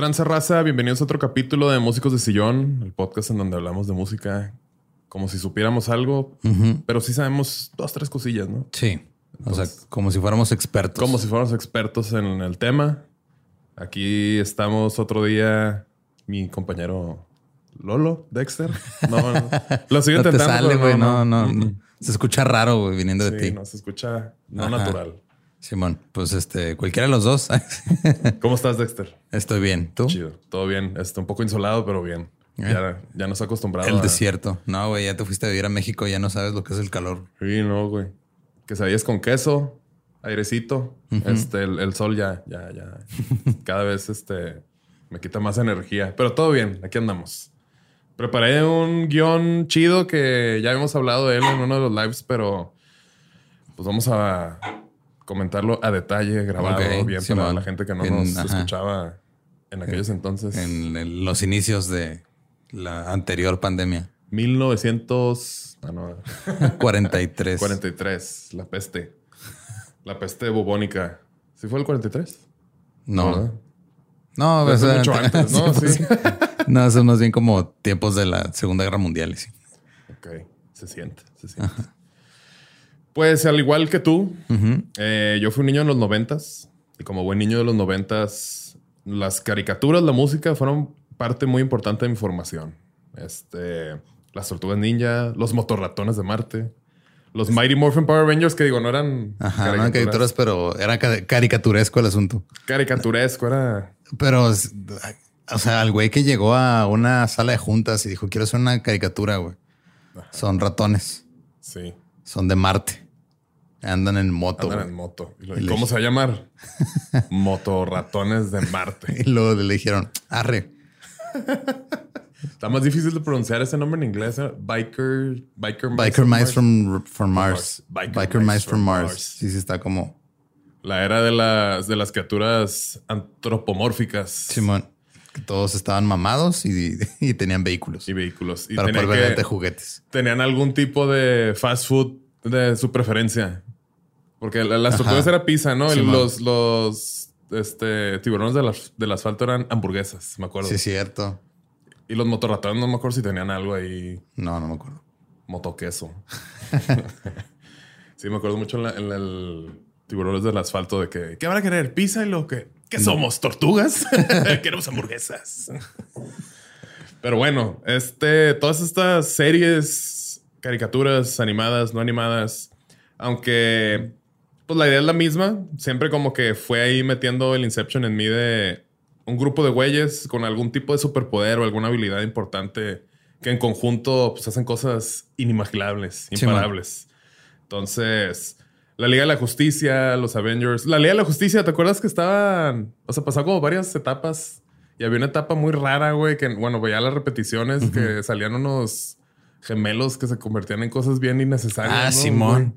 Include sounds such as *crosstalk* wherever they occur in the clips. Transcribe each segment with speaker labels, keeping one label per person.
Speaker 1: Tranza raza? Bienvenidos a otro capítulo de Músicos de Sillón, el podcast en donde hablamos de música como si supiéramos algo, pero sí sabemos dos, tres cosillas, ¿no?
Speaker 2: Sí. o sea, como si fuéramos expertos.
Speaker 1: Como si fuéramos expertos en el tema. Aquí estamos otro día, mi compañero Lolo, Dexter. No, no. *laughs* lo sigo
Speaker 2: no te sale, güey. No, no. Se escucha raro, güey, viniendo de ti.
Speaker 1: no se escucha no
Speaker 2: Ajá.
Speaker 1: natural.
Speaker 2: Simón, pues este, cualquiera de los dos. *laughs*
Speaker 1: ¿Cómo estás, Dexter?
Speaker 2: Estoy bien. ¿Tú?
Speaker 1: Chido. Todo bien. Está un poco insolado, pero bien. Ya, ya nos ha acostumbrado.
Speaker 2: El
Speaker 1: a-
Speaker 2: desierto. No, güey, ya te fuiste a vivir a México, ya no sabes lo que es el calor.
Speaker 1: Sí, no, güey. Quesadillas con queso, airecito. Este, el, el sol ya, ya, ya. *laughs* Cada vez este me quita más energía. Pero todo bien, aquí andamos. Preparé un guion chido que ya habíamos hablado de él en uno de los lives, pero pues vamos a comentarlo a detalle, grabado
Speaker 2: Ok,
Speaker 1: bien
Speaker 2: sí,
Speaker 1: para
Speaker 2: man.
Speaker 1: la gente que no
Speaker 2: En-
Speaker 1: nos
Speaker 2: ajá.
Speaker 1: escuchaba en aquellos entonces.
Speaker 2: En los inicios de la anterior pandemia.
Speaker 1: 1900, ah, no, *laughs*
Speaker 2: 43.
Speaker 1: 43, la peste. La peste bubónica. ¿Sí fue el 43?
Speaker 2: No.
Speaker 1: ¿verdad?
Speaker 2: No,
Speaker 1: Fue
Speaker 2: o sea,
Speaker 1: mucho antes, ¿no? *laughs*
Speaker 2: pues,
Speaker 1: Sí. *laughs*
Speaker 2: No, eso más bien como tiempos de la Segunda Guerra Mundial. sí.
Speaker 1: Ok, se siente, se siente. Pues al igual que tú, eh, yo fui un niño en los noventas y como buen niño de los noventas, las caricaturas, la música fueron parte muy importante de mi formación. Este, las tortugas ninja, los motorratones de Marte, los Mighty Morphin Power Rangers que digo no eran
Speaker 2: Ajá, no eran caricaturas, pero era ca- caricaturesco el asunto.
Speaker 1: caricaturesco, era
Speaker 2: Pero, o sea, el güey que llegó a una sala de juntas y dijo, quiero hacer una caricatura, güey. Son ratones,
Speaker 1: sí,
Speaker 2: son de Marte. Andan en moto.
Speaker 1: andan en moto. Y lo-
Speaker 2: Y
Speaker 1: ¿y
Speaker 2: le-
Speaker 1: ¿Cómo se va a llamar? *laughs* Motorratones de Marte. *laughs*
Speaker 2: Y luego le dijeron, arre.
Speaker 1: Está más difícil de pronunciar ese nombre en inglés. ¿eh? Biker, biker,
Speaker 2: Biker Mice from, from Mars.
Speaker 1: Mars. Biker
Speaker 2: Biker,
Speaker 1: Mice
Speaker 2: Mice from
Speaker 1: from
Speaker 2: Mars.
Speaker 1: Mars.
Speaker 2: Sí, sí, está como
Speaker 1: La era de las, de las criaturas antropomórficas
Speaker 2: Simón. Que todos estaban mamados y, y tenían vehículos
Speaker 1: y vehículos. Y
Speaker 2: para poder
Speaker 1: que-
Speaker 2: juguetes.
Speaker 1: tenían algún tipo de fast food de su preferencia. Porque la- las
Speaker 2: Ajá.
Speaker 1: tortugas era pizza, ¿no? Los, los este, tiburones del, as- del asfalto eran hamburguesas, me acuerdo.
Speaker 2: Sí, cierto.
Speaker 1: Y los motorratones no me acuerdo si tenían algo ahí.
Speaker 2: No, no me acuerdo.
Speaker 1: Motoqueso. *laughs* sí, me acuerdo mucho en, la- en el tiburones del asfalto de que, ¿qué van a querer? ¿Pizza y lo que? ¿Qué somos? ¿Tortugas? *laughs* Queremos hamburguesas. *laughs* Pero bueno, este, todas estas series, caricaturas animadas, no animadas, aunque pues la idea es la misma, siempre como que fue ahí metiendo el Inception en mí de un grupo de güeyes con algún tipo de superpoder o alguna habilidad importante que en conjunto pues, hacen cosas inimaginables, imparables. Entonces, la Liga de la Justicia, los Avengers. La Liga de la Justicia, ¿te acuerdas que estaban? O sea, pasó como varias etapas y había una etapa muy rara, güey, que, bueno, veía las repeticiones que salían unos gemelos que se convertían en cosas bien innecesarias.
Speaker 2: Ah, Simón.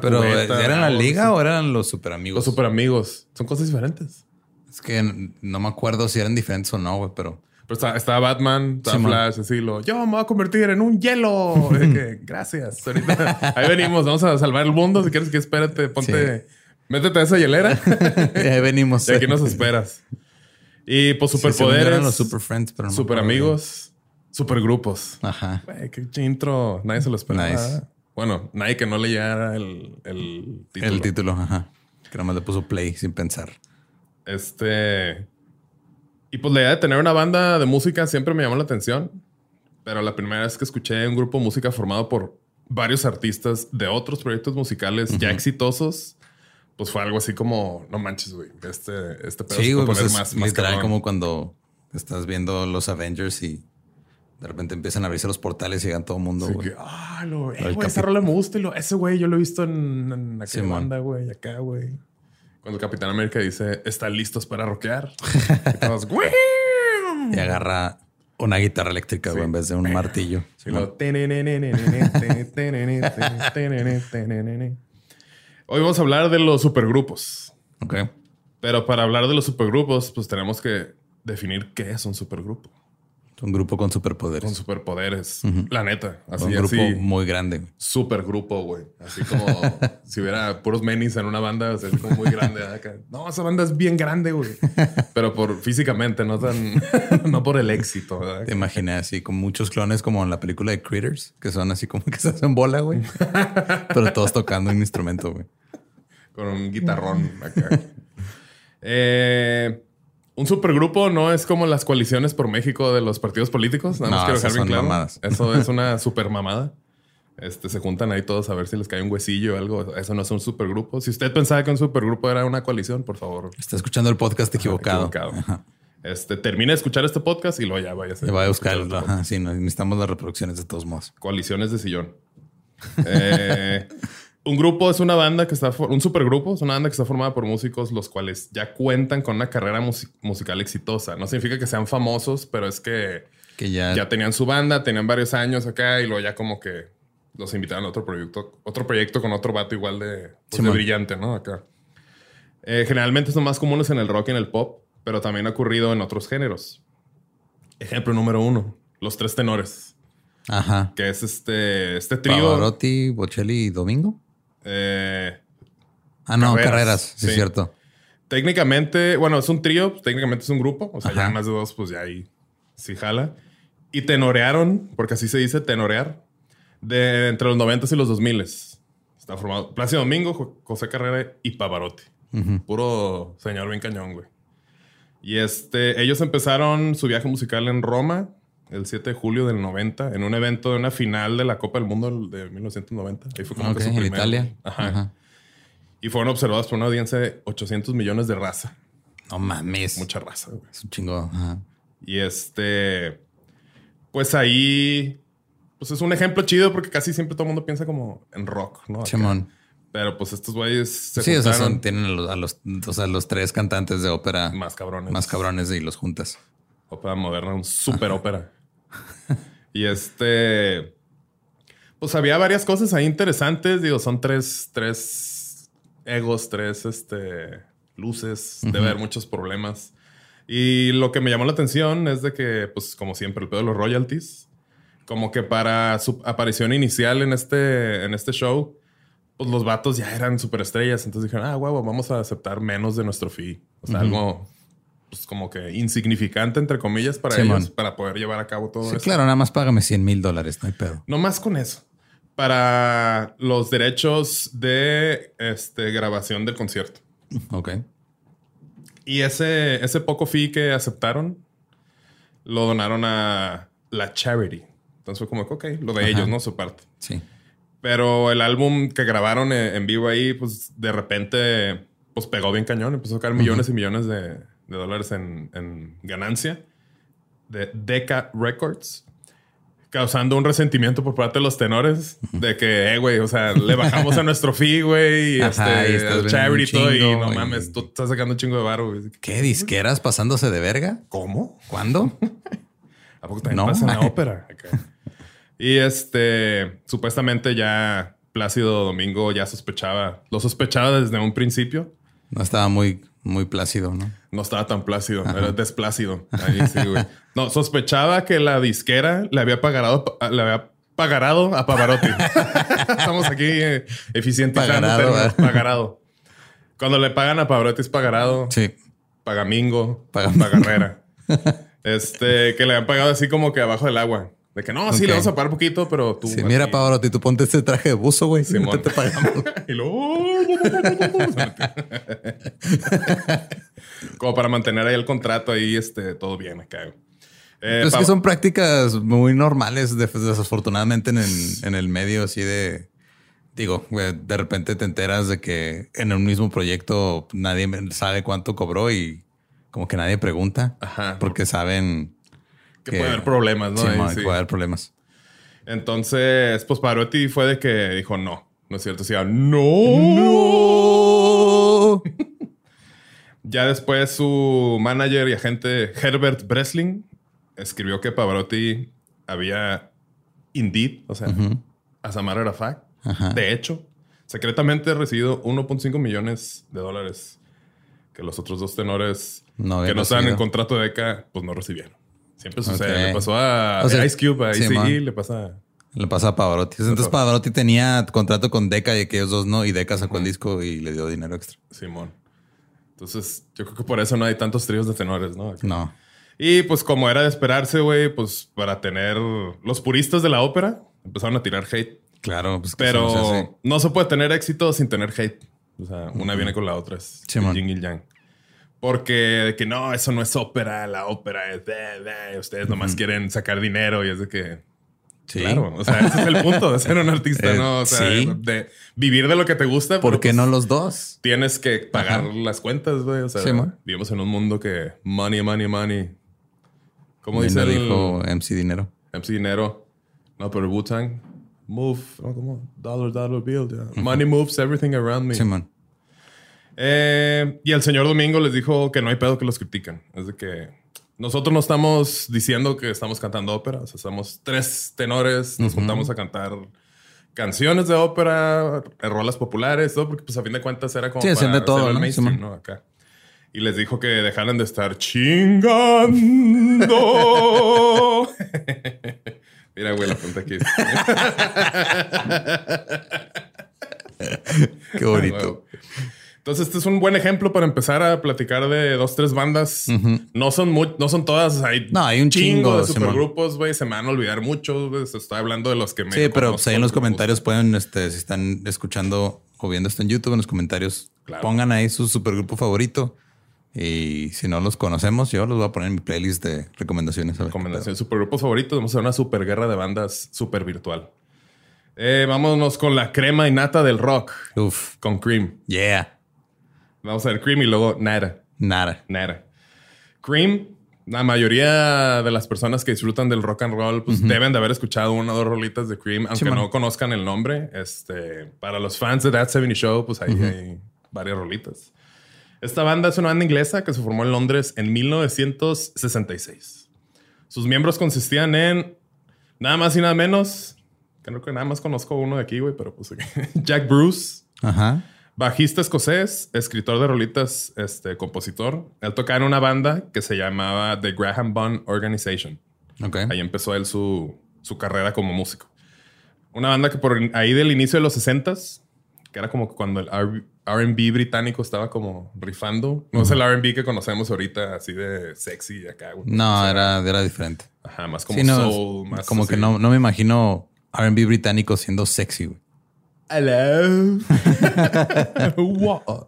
Speaker 2: Pero, ¿eran la liga o eran los super amigos?
Speaker 1: Los super amigos. Son cosas diferentes.
Speaker 2: Es que no me acuerdo si eran diferentes o no, güey, pero.
Speaker 1: Pero estaba, Batman, estaba Flash, así lo. Yo me voy a convertir en un hielo. *laughs* gracias. *laughs* ahí venimos, vamos a salvar el mundo. Si quieres que espérate, ponte. Métete a esa hielera. *laughs*
Speaker 2: ahí venimos.
Speaker 1: Y aquí nos esperas. Y pues superpoderes. eran
Speaker 2: los super friends, pero no
Speaker 1: Super amigos. Super grupos.
Speaker 2: Ajá.
Speaker 1: qué intro. Nadie se lo esperaba. Bueno, nadie que no leyera el, el título.
Speaker 2: El título, ajá. Que nada más le puso play sin pensar.
Speaker 1: Este. Y pues la idea de tener una banda de música siempre me llamó la atención. Pero la primera vez que escuché un grupo de música formado por varios artistas de otros proyectos musicales ya exitosos, pues fue algo así como, no manches, güey. Este, este
Speaker 2: pedo sí, pues es más, literal como cuando estás viendo los Avengers y de repente empiezan a abrirse los portales y llegan todo el mundo, güey.
Speaker 1: ah, lo, eh, güey, esa rola me gusta. Y lo, ese güey yo lo he visto en, en aquella banda, güey, acá, güey. Cuando Capitán América dice, ¿están listos para rockear? *laughs*
Speaker 2: y, agarra una guitarra eléctrica, en vez de un *laughs* martillo.
Speaker 1: Hoy vamos a hablar de los supergrupos.
Speaker 2: Ok.
Speaker 1: Pero para hablar de los supergrupos, pues tenemos que definir qué es un supergrupo.
Speaker 2: Un grupo con superpoderes.
Speaker 1: Con superpoderes. La neta.
Speaker 2: Así, un grupo muy grande.
Speaker 1: Supergrupo, güey. Así como *laughs* si hubiera puros menis en una banda, o sea, como muy grande. No, esa banda es bien grande, güey. *laughs* Pero por físicamente, no tan, *laughs* no por el éxito.
Speaker 2: Te imaginé así, con muchos clones como en la película de Critters, que son así como que se hacen bola, güey. Pero todos tocando un instrumento, güey.
Speaker 1: Con un guitarrón acá. eh. Un supergrupo no es como las coaliciones por México de los partidos políticos. Nada más quiero dejar bien claro. Mamadas. Eso es *laughs* una super mamada. Este, se juntan ahí todos a ver si les cae un huesillo o algo. Eso no es un supergrupo. Si usted pensaba que un supergrupo era una coalición, por favor.
Speaker 2: Está escuchando el podcast equivocado.
Speaker 1: Este, termina de escuchar este podcast y luego ya vaya a.
Speaker 2: Va a buscar. Ajá, sí, necesitamos las reproducciones de todos modos.
Speaker 1: Coaliciones de sillón. *laughs* eh, un grupo es una banda que está, un supergrupo es una banda que está formada por músicos los cuales ya cuentan con una carrera musical exitosa. No significa que sean famosos, pero es que,
Speaker 2: ya...
Speaker 1: ya tenían su banda, tenían varios años acá y luego ya como que los invitaron a otro proyecto, otro proyecto con otro vato igual de, pues, brillante, ¿no? Acá. Eh, generalmente son más comunes en el rock y en el pop, pero también ha ocurrido en otros géneros. Ejemplo número uno, los tres tenores.
Speaker 2: Ajá.
Speaker 1: Que es este, este trío.
Speaker 2: Pavarotti, Bocelli y Domingo.
Speaker 1: Eh,
Speaker 2: ah, no, carreras, sí, es cierto.
Speaker 1: Técnicamente, bueno, es un trío, técnicamente es un grupo, o sea, ya más de dos, pues ya ahí sí jala. Y tenorearon, porque así se dice tenorear, de entre los 90 y los 2000 Está formado Plácido Domingo, José Carrera y Pavarotti. Puro señor bien cañón, güey. Y este, ellos empezaron su viaje musical en Roma el 7 de julio del 90 en un evento de una final de la Copa del Mundo de 1990. Ahí fue como que su
Speaker 2: en Italia.
Speaker 1: Ajá. Y fueron observados por una audiencia de 800 millones de raza.
Speaker 2: No mames.
Speaker 1: Mucha raza, güey.
Speaker 2: Es un chingo.
Speaker 1: Y este, pues ahí, pues es un ejemplo chido porque casi siempre todo el mundo piensa como en rock, ¿no?
Speaker 2: Chimón.
Speaker 1: Pero pues estos güeyes
Speaker 2: se Sí, o sea, tienen a los, o sea, los tres cantantes de ópera
Speaker 1: más cabrones.
Speaker 2: Más cabrones y los juntas.
Speaker 1: Ópera moderna, un super ópera. *laughs* y este. Pues había varias cosas ahí interesantes. Digo, son tres, tres egos, tres este, luces. de ver muchos problemas. Y lo que me llamó la atención es de que, pues, como siempre, el pedo de los royalties. Como que para su aparición inicial en este, en este show, pues los vatos ya eran superestrellas. Entonces dijeron, ah, huevo, vamos a aceptar menos de nuestro fee. O sea, algo pues como que insignificante, entre comillas, para ellos, para poder llevar a cabo todo
Speaker 2: eso. Claro, nada más págame 100 mil dólares, no hay pedo.
Speaker 1: No más con eso. Para los derechos de este, grabación del concierto.
Speaker 2: Ok.
Speaker 1: Y ese, ese poco fee que aceptaron, lo donaron a la charity. Entonces fue como, ok, lo de ellos, ¿no? Su parte.
Speaker 2: Sí.
Speaker 1: Pero el álbum que grabaron en en vivo ahí, pues de repente, pues pegó bien cañón. Empezó a sacar millones y millones de, de dólares en, en ganancia de Decca Records, causando un resentimiento por parte de los tenores de que, eh, güey, o sea, le bajamos a nuestro fee, güey, y
Speaker 2: Ajá,
Speaker 1: este, charity y
Speaker 2: un
Speaker 1: todo, y
Speaker 2: chingo,
Speaker 1: no
Speaker 2: y-
Speaker 1: mames, tú estás sacando un chingo de güey.
Speaker 2: ¿Qué disqueras pasándose de verga?
Speaker 1: ¿Cómo?
Speaker 2: ¿Cuándo? *laughs*
Speaker 1: ¿A poco también
Speaker 2: No.
Speaker 1: pasa en la *laughs* ópera? Y este, supuestamente ya Plácido Domingo ya sospechaba, lo sospechaba desde un principio.
Speaker 2: No estaba muy, muy plácido, ¿no?
Speaker 1: No estaba tan plácido, era desplácido. Ahí sí, güey. No, sospechaba que la disquera le había pagado, le había pagarado a Pavarotti. *laughs* Estamos aquí eh, eficientizando
Speaker 2: Pagarado.
Speaker 1: Pagarado. Cuando le pagan a Pavarotti es pagarado.
Speaker 2: Sí.
Speaker 1: Pagamingo,
Speaker 2: Paga-
Speaker 1: Pagarrera. *laughs* este, que le han pagado así como que abajo del agua. De que no, sí,
Speaker 2: Ok.
Speaker 1: le vamos a pagar poquito, pero tú.
Speaker 2: Sí, mira, Pavarotti, tú ponte este traje de buzo, güey. *laughs*
Speaker 1: Simón.
Speaker 2: Te, te pagamos. *laughs*
Speaker 1: y luego. como para mantener ahí el contrato ahí, este, todo bien acá. Eh,
Speaker 2: es
Speaker 1: pa-
Speaker 2: que son prácticas muy normales, de- desafortunadamente, en el, en el medio así de. Digo, de repente te enteras de que en un mismo proyecto nadie sabe cuánto cobró y como que nadie pregunta
Speaker 1: Ajá.
Speaker 2: porque saben
Speaker 1: que puede haber problemas, ¿no?
Speaker 2: sí,
Speaker 1: Ahí, sí.
Speaker 2: puede haber problemas.
Speaker 1: Entonces, pues Pavarotti fue de que dijo no. No es cierto. Decía, no.
Speaker 2: ¡No! *laughs*
Speaker 1: Ya después su manager y agente Herbert Bresling escribió que Pavarotti había indeed, o sea, a fact,
Speaker 2: Ajá.
Speaker 1: de hecho, secretamente recibido 1.5 millones de dólares que los otros dos tenores
Speaker 2: No
Speaker 1: que no estaban en contrato de beca, pues no recibieron. Siempre sucede.
Speaker 2: Ok.
Speaker 1: Le pasó a
Speaker 2: O sea,
Speaker 1: Ice Cube, a
Speaker 2: sí,
Speaker 1: ICE, le pasa...
Speaker 2: Le pasa a Pavarotti. Entonces Pavarotti tenía contrato con Deca y aquellos dos no. Y Deca sacó el disco y le dio dinero extra.
Speaker 1: Simón. Entonces, yo creo que por eso no hay tantos tríos de tenores, ¿no?
Speaker 2: No.
Speaker 1: Y pues como era de esperarse, güey, pues para tener los puristas de la ópera empezaron a tirar hate.
Speaker 2: Claro, pues que se.
Speaker 1: Pero no se puede tener éxito sin tener hate. O sea, una viene con la otra. Es
Speaker 2: Sí,
Speaker 1: yin y yang. Porque de que no, eso no es ópera, la ópera es de, de, ustedes nomás quieren sacar dinero y es de que
Speaker 2: Sí.
Speaker 1: Claro, o sea, ese es el punto de ser un *laughs* artista,
Speaker 2: Eh,
Speaker 1: ¿no? O sea,
Speaker 2: sí.
Speaker 1: de vivir de lo que te gusta.
Speaker 2: ¿Por qué
Speaker 1: pues,
Speaker 2: no los dos?
Speaker 1: Tienes que pagar las cuentas, güey. O sea,
Speaker 2: Sí, man.
Speaker 1: vivimos en un mundo que money, money, money. ¿Cómo dice
Speaker 2: lo
Speaker 1: el
Speaker 2: dijo MC Dinero.
Speaker 1: MC Dinero? No, pero Wu-Tang. Move. No, ¿cómo? Dollar, dollar bill. ya. Money moves everything around me.
Speaker 2: Simón.
Speaker 1: Eh, y el señor Domingo les dijo que no hay pedo que los critican. Es de que nosotros no estamos diciendo que estamos cantando ópera. O sea, somos tres tenores, nos juntamos a cantar canciones de ópera, eh, rolas populares, todo, porque pues a fin de cuentas era como
Speaker 2: Sí,
Speaker 1: para
Speaker 2: de todo, ¿no?
Speaker 1: mainstream. ¿no? Acá. Y les dijo que dejaran de estar chingando. *laughs* Mira, güey, la punta aquí. *laughs*
Speaker 2: Qué bonito. *laughs*
Speaker 1: Entonces, este es un buen ejemplo para empezar a platicar de dos, tres bandas. No son muy, no son todas. Hay
Speaker 2: No, hay un chingo,
Speaker 1: de supergrupos, güey. Se me van a olvidar muchos. Estoy hablando de los que me.
Speaker 2: Sí, pero pues, ahí en los
Speaker 1: conozco,
Speaker 2: comentarios pueden, este, si están escuchando o viendo esto en YouTube, en los comentarios,
Speaker 1: Claro.
Speaker 2: pongan ahí su supergrupo favorito. Y si no los conocemos, yo los voy a poner en mi playlist de recomendaciones.
Speaker 1: Recomendación. Supergrupos favoritos. Vamos a hacer una super guerra de bandas super virtual. Eh, vámonos con la crema y nata del rock.
Speaker 2: Uf,
Speaker 1: Con Cream.
Speaker 2: yeah,
Speaker 1: Vamos a ver Cream y luego Nada.
Speaker 2: nada.
Speaker 1: Nada. Cream, la mayoría de las personas que disfrutan del rock and roll, pues deben de haber escuchado una o dos rolitas de Cream, aunque no conozcan el nombre. Este, para los fans de That 70 Show, pues ahí hay varias rolitas. Esta banda es una banda inglesa que se formó en Londres en 1966. Sus miembros consistían en nada más y nada menos. Creo que nada más conozco uno de aquí, güey, pero pues *laughs* Jack Bruce.
Speaker 2: Ajá.
Speaker 1: Bajista escocés, escritor de rolitas, este, compositor. Él tocaba en una banda que se llamaba The Graham Bond Organization.
Speaker 2: Ok.
Speaker 1: Ahí empezó él su, su carrera como músico. Una banda que por ahí del inicio de los 60s, que era como cuando el R&B británico estaba como rifando. No es el R&B que conocemos ahorita, así de sexy acá.
Speaker 2: No,
Speaker 1: O sea,
Speaker 2: era, era diferente.
Speaker 1: Ajá, más como
Speaker 2: Sí, no,
Speaker 1: soul, más
Speaker 2: como que no, no me imagino R&B británico siendo sexy, güey.
Speaker 1: Hello. *laughs* What?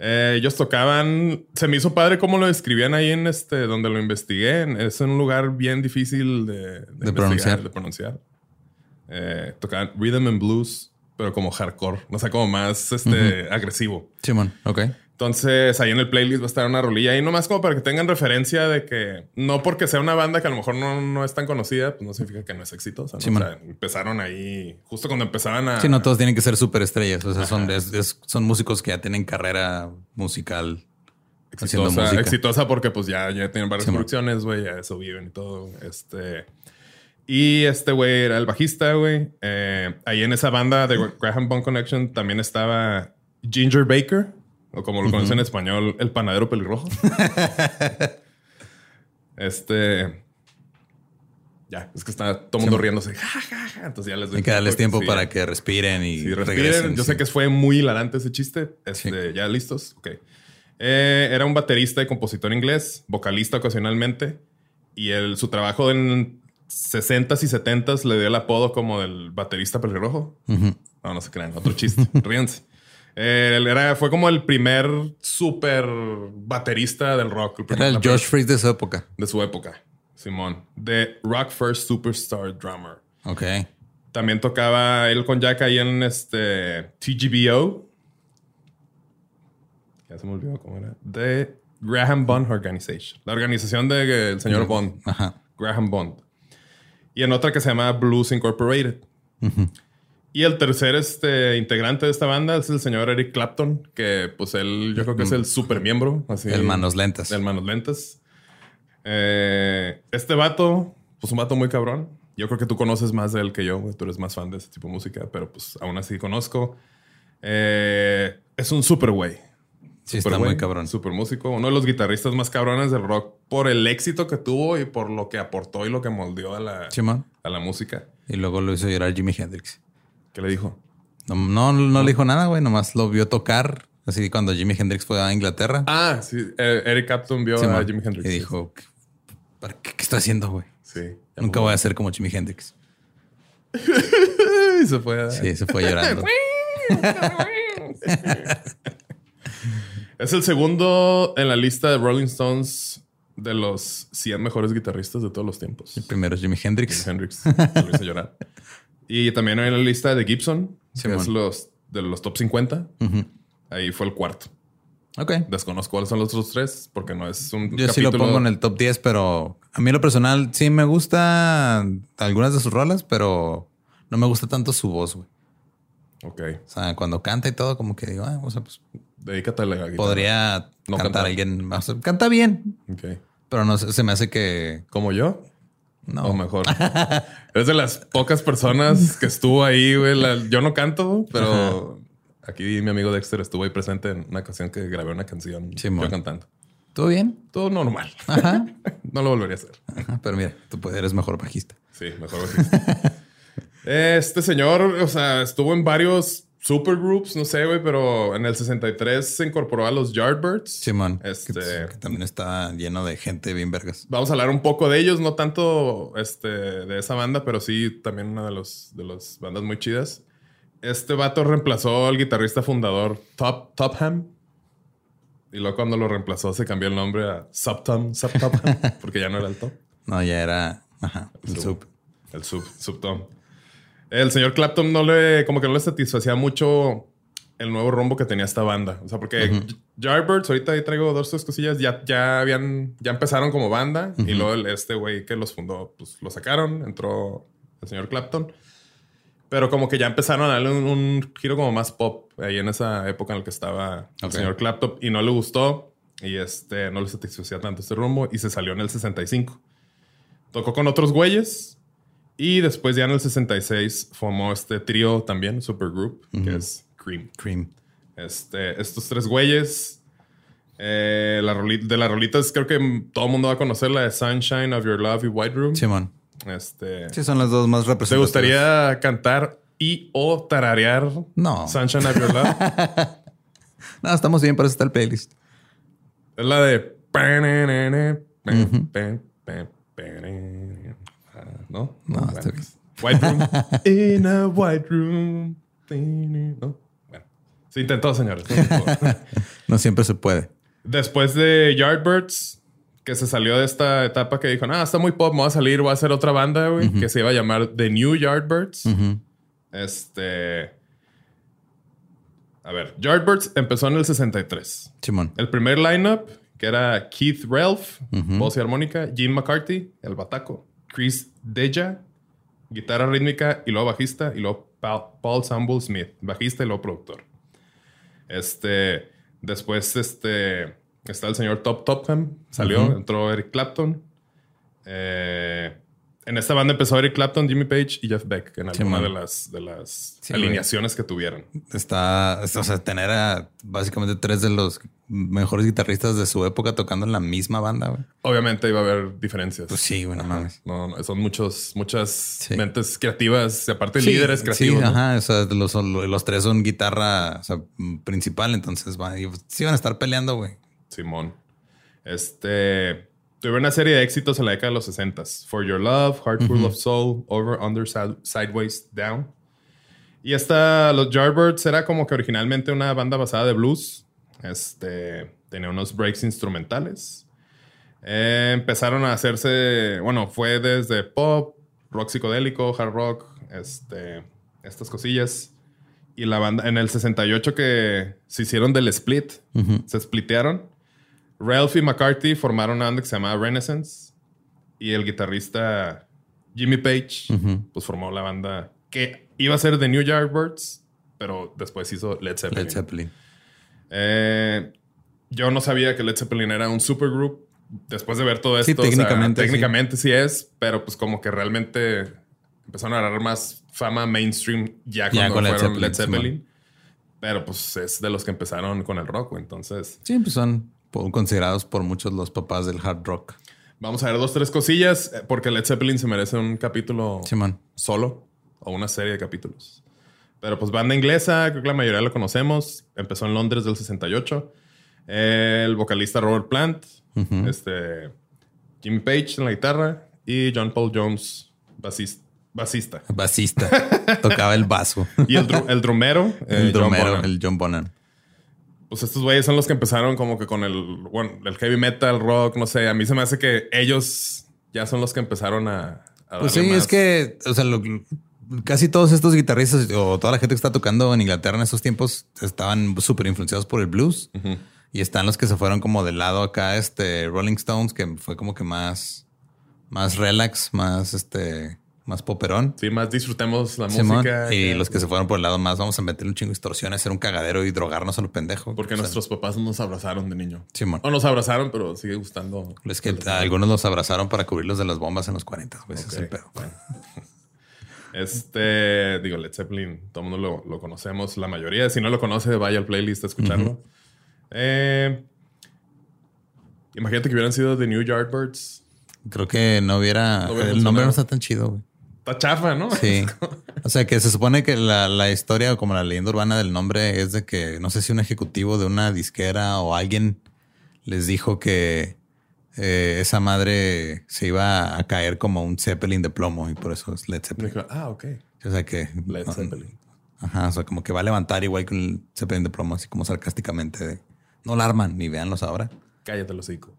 Speaker 1: Eh, ellos tocaban. Se me hizo padre cómo lo describían ahí en este, donde lo investigué. Es un lugar bien difícil de,
Speaker 2: De pronunciar.
Speaker 1: De pronunciar. Eh, tocaban rhythm and blues, pero como hardcore. O sea, como más este, agresivo.
Speaker 2: Simón, ok.
Speaker 1: Entonces, ahí en el playlist va a estar una rolilla ahí nomás como para que tengan referencia de que no porque sea una banda que a lo mejor no, no es tan conocida, pues no significa que no es exitosa. ¿no?
Speaker 2: Sí,
Speaker 1: o sea, empezaron ahí, justo cuando empezaban a...
Speaker 2: Sí, no todos tienen que ser súper estrellas. O sea, son, es- es- son músicos que ya tienen carrera musical haciendo
Speaker 1: exitosa,
Speaker 2: música.
Speaker 1: exitosa porque pues ya, ya tienen varias
Speaker 2: Sí,
Speaker 1: producciones, güey, ya eso viven y todo. Este... Y este güey era el bajista, güey. Eh, ahí en esa banda de Graham Bone Connection también estaba Ginger Baker, o como lo conocen en español, el panadero pelirrojo. *laughs* este... Ya, es que está todo el mundo riéndose. Ja, ja, ja. Entonces ya les doy
Speaker 2: Hay que darles tiempo para que respiren y
Speaker 1: Sí, respiren.
Speaker 2: regresen.
Speaker 1: Yo
Speaker 2: sí.
Speaker 1: sé que fue muy hilarante ese chiste. Este, ¿Ya listos? Ok. Eh, era un baterista y compositor inglés, vocalista ocasionalmente. Y el, su trabajo en 60s y 70s le dio el apodo como del baterista pelirrojo.
Speaker 2: Ujú.
Speaker 1: No, no se crean. Otro chiste. *laughs* Ríense. Eh, él era, fue como el primer super baterista del rock. el primer-
Speaker 2: Era el Josh Freeze de su época.
Speaker 1: de su época. Simón. De Rock First Superstar Drummer.
Speaker 2: Ok.
Speaker 1: También tocaba él con Jack ahí en este TGBO. Ya se me olvidó cómo era. De Graham Bond Organization. La organización del señor Bond.
Speaker 2: Ajá.
Speaker 1: Graham Bond. Y en otra que se llama Blues Incorporated. Y el tercer este, integrante de esta banda es el señor Eric Clapton, que pues él, yo creo que es el super miembro. Así,
Speaker 2: El manos lentas.
Speaker 1: El manos lentas. Eh, este vato, pues un vato muy cabrón. Yo creo que tú conoces más de él que yo. Tú eres más fan de ese tipo de música, pero pues aún así conozco. Eh, es un super güey.
Speaker 2: Sí,
Speaker 1: Super
Speaker 2: está
Speaker 1: güey,
Speaker 2: muy cabrón.
Speaker 1: Super músico. Uno de los guitarristas más cabrones del rock por el éxito que tuvo y por lo que aportó y lo que moldeó a la, a la música.
Speaker 2: Y luego lo hizo llorar Jimi Hendrix.
Speaker 1: ¿Qué le dijo?
Speaker 2: No, no, no le dijo nada, güey. Nomás lo vio tocar. Así cuando Jimi Hendrix fue a Inglaterra.
Speaker 1: Ah, sí. eh, Eric Clapton vio a Jimi Hendrix.
Speaker 2: Y dijo, ¿para qué, qué estoy haciendo, güey?
Speaker 1: Sí.
Speaker 2: Nunca voy a ser como Jimi Hendrix. *laughs*
Speaker 1: Y se fue a...
Speaker 2: Sí, se fue llorando. *laughs* *laughs*
Speaker 1: Es el segundo en la lista de Rolling Stones de los 100 mejores guitarristas de todos los tiempos.
Speaker 2: Primero es Jimi
Speaker 1: Jimi
Speaker 2: Hendrix.
Speaker 1: Hendrix. lo hizo llorar. Y también en la lista de Gibson, que
Speaker 2: Simón.
Speaker 1: es los de los top 50.
Speaker 2: Ujú.
Speaker 1: Ahí fue el cuarto.
Speaker 2: Ok.
Speaker 1: Desconozco cuáles son los otros tres porque no es un
Speaker 2: Yo sí lo pongo en el top 10, pero a mí en lo personal sí me gustan algunas de sus rolas, pero no me gusta tanto su voz, güey.
Speaker 1: Ok.
Speaker 2: O sea, cuando canta y todo, como que digo, ah, o sea, pues
Speaker 1: Dedícate a la guitarra.
Speaker 2: podría
Speaker 1: No
Speaker 2: cantar
Speaker 1: cantar.
Speaker 2: alguien más. Canta bien,
Speaker 1: Ok.
Speaker 2: pero no se me hace que
Speaker 1: ¿Como yo?
Speaker 2: No.
Speaker 1: O mejor. es de las pocas personas que estuvo ahí, güey. La- Yo no canto, pero aquí mi amigo Dexter estuvo ahí presente en una ocasión que grabé una canción
Speaker 2: Simón.
Speaker 1: yo cantando.
Speaker 2: ¿Todo bien?
Speaker 1: Todo normal.
Speaker 2: Ajá. *laughs*
Speaker 1: no lo volvería a hacer.
Speaker 2: Ajá, Pero mira, tú puedes- eres mejor bajista.
Speaker 1: Sí, mejor bajista. *laughs* Este señor, o sea, estuvo en varios supergroups, no sé, güey, pero en el 63 se incorporó a los Yardbirds.
Speaker 2: Simón.
Speaker 1: Este-
Speaker 2: Que, que también está lleno de gente bien vergas.
Speaker 1: Vamos a hablar un poco de ellos, no tanto este, de esa banda, pero sí también una de los de las bandas muy chidas. Este vato reemplazó al guitarrista fundador Top Topham. Y luego cuando lo reemplazó se cambió el nombre a Subtom, Sub Topham, *laughs* porque ya no era el top.
Speaker 2: No, ya era ajá, el sub.
Speaker 1: El sub, subtom. El señor Clapton no le, como que no le satisfacía mucho el nuevo rumbo que tenía esta banda. O sea, porque Yardbirds, ahorita ahí traigo dos tres cosillas, ya, ya habían, ya empezaron como banda y luego el- este güey que los fundó, pues lo sacaron, entró el señor Clapton. Pero como que ya empezaron a darle un, un giro como más pop ahí en esa época en la que estaba el señor Clapton y no le gustó y este no le satisfacía tanto este rumbo y se salió en el 65. Tocó con otros güeyes y después ya en el 66 formó este trío también, supergroup, que es Cream.
Speaker 2: Cream.
Speaker 1: Este, estos tres güeyes, eh, la roli- de las rolitas creo que todo el mundo va a conocer la de Sunshine of Your Love y White Room.
Speaker 2: Simón.
Speaker 1: Este,
Speaker 2: Sí, son las dos más
Speaker 1: ¿Te
Speaker 2: representativas.
Speaker 1: gustaría cantar y o tararear
Speaker 2: No.
Speaker 1: Sunshine of Your Love?
Speaker 2: No, estamos bien, para eso está el playlist.
Speaker 1: es la de... Ah, ¿No?
Speaker 2: No, está bien.
Speaker 1: White Room. *laughs* In a white room. ¿No? Bueno. Se intentó, señores. No. *laughs*
Speaker 2: No siempre se puede.
Speaker 1: Después de Yardbirds, que se salió de esta etapa que dijo, ah, está muy pop, me voy a salir, voy a hacer otra banda, güey, que se iba a llamar The New Yardbirds. Este. A ver, Yardbirds empezó en el 63.
Speaker 2: Simón.
Speaker 1: El primer lineup, que era Keith Ralph, voz y armónica, Jim McCarthy, el bataco, Chris Deja, guitarra rítmica y luego bajista, y luego Paul Samble Smith, bajista y luego productor. Este, después, este, está el señor Top Topham, salió, entró Eric Clapton. Eh, en esta banda empezó Eric Clapton, Jimmy Page y Jeff Beck en alguna de las, de las alineaciones que tuvieron.
Speaker 2: Está, o sea, tener a básicamente tres de los mejores guitarristas de su época tocando en la misma banda. Güey.
Speaker 1: Obviamente iba a haber diferencias.
Speaker 2: Pues sí, bueno, mames.
Speaker 1: No, son muchos, muchas mentes creativas, y aparte líderes creativos.
Speaker 2: Sí, ajá. O sea, los, los, tres son guitarra principal, entonces van, sí van a estar peleando, güey.
Speaker 1: Simón. Este Tuve una serie de éxitos en la década de los 60 For Your Love, Heart Full of Soul, Over, Under, Sideways, Down. Y esta, los Yardbirds, era como que originalmente una banda basada de blues. Este, tenía unos breaks instrumentales. Eh, empezaron a hacerse, bueno, fue desde pop, rock psicodélico, hard rock, este, estas cosillas. Y la banda, en el 68 que se hicieron del split, se splitearon. Ralph y McCarthy formaron una banda que se llamaba Renaissance. Y el guitarrista Jimmy Page, pues formó la banda que iba a ser The New Yardbirds, pero después hizo Led Zeppelin.
Speaker 2: Led Zeppelin.
Speaker 1: Eh, yo no sabía que Led Zeppelin era un supergroup. Después de ver todo esto,
Speaker 2: técnicamente,
Speaker 1: técnicamente sí. es, pero pues como que realmente empezaron a agarrar más fama mainstream ya cuando fueron Led Zeppelin. Pero pues es de los que empezaron con el rock, entonces.
Speaker 2: Sí, son considerados por muchos los papás del hard rock.
Speaker 1: Vamos a ver dos, tres cosillas, eh, porque Led Zeppelin se merece un capítulo solo o una serie de capítulos. Pero pues banda inglesa, creo que la mayoría lo conocemos. Empezó en Londres del 68. El vocalista Robert Plant, este, Jimmy Page en la guitarra y John Paul Jones, basista.
Speaker 2: Basista. Tocaba el baso. *laughs*
Speaker 1: y el, el drumero.
Speaker 2: el eh, drumero, el John Bonham
Speaker 1: pues estos güeyes son los que empezaron como que con el, bueno, el heavy metal, rock, no sé. A mí se me hace que ellos ya son los que empezaron a.
Speaker 2: pues sí, es que, o sea, casi todos estos guitarristas o toda la gente que está tocando en Inglaterra en esos tiempos estaban súper influenciados por el blues. Y están los que se fueron como del lado acá, este Rolling Stones, que fue como que más, más relax, más este más poperón.
Speaker 1: Sí, más disfrutemos la música.
Speaker 2: Y los que se fueron por el lado más, vamos a meterle un chingo de distorsiones, hacer un cagadero y drogarnos a lo pendejo.
Speaker 1: Porque nuestros papás nos abrazaron de niño. Simón. O nos abrazaron, pero sigue gustando.
Speaker 2: Es que algunos nos abrazaron para cubrirlos de las bombas en los 40. Veces *laughs*
Speaker 1: Este, digo, Led Zeppelin, todo el mundo lo, conocemos, la mayoría. Si no lo conoce, vaya al playlist a escucharlo. Eh, imagínate que hubieran sido The New Yardbirds.
Speaker 2: Creo que no hubiera. el nombre no está tan chido, güey.
Speaker 1: Está chafa, ¿no?
Speaker 2: Sí. *laughs* O sea, que se supone que la, la historia, como la leyenda urbana del nombre, es de que no sé si un ejecutivo de una disquera o alguien les dijo que eh, esa madre se iba a caer como un Zeppelin de plomo y por eso es Led Zeppelin.
Speaker 1: ah, ok.
Speaker 2: O sea que.
Speaker 1: Led Zeppelin.
Speaker 2: Ajá, o sea, como que va a levantar igual que un Zeppelin de plomo, así como sarcásticamente no la arman, ni véanlos ahora.
Speaker 1: Cállate los hocico.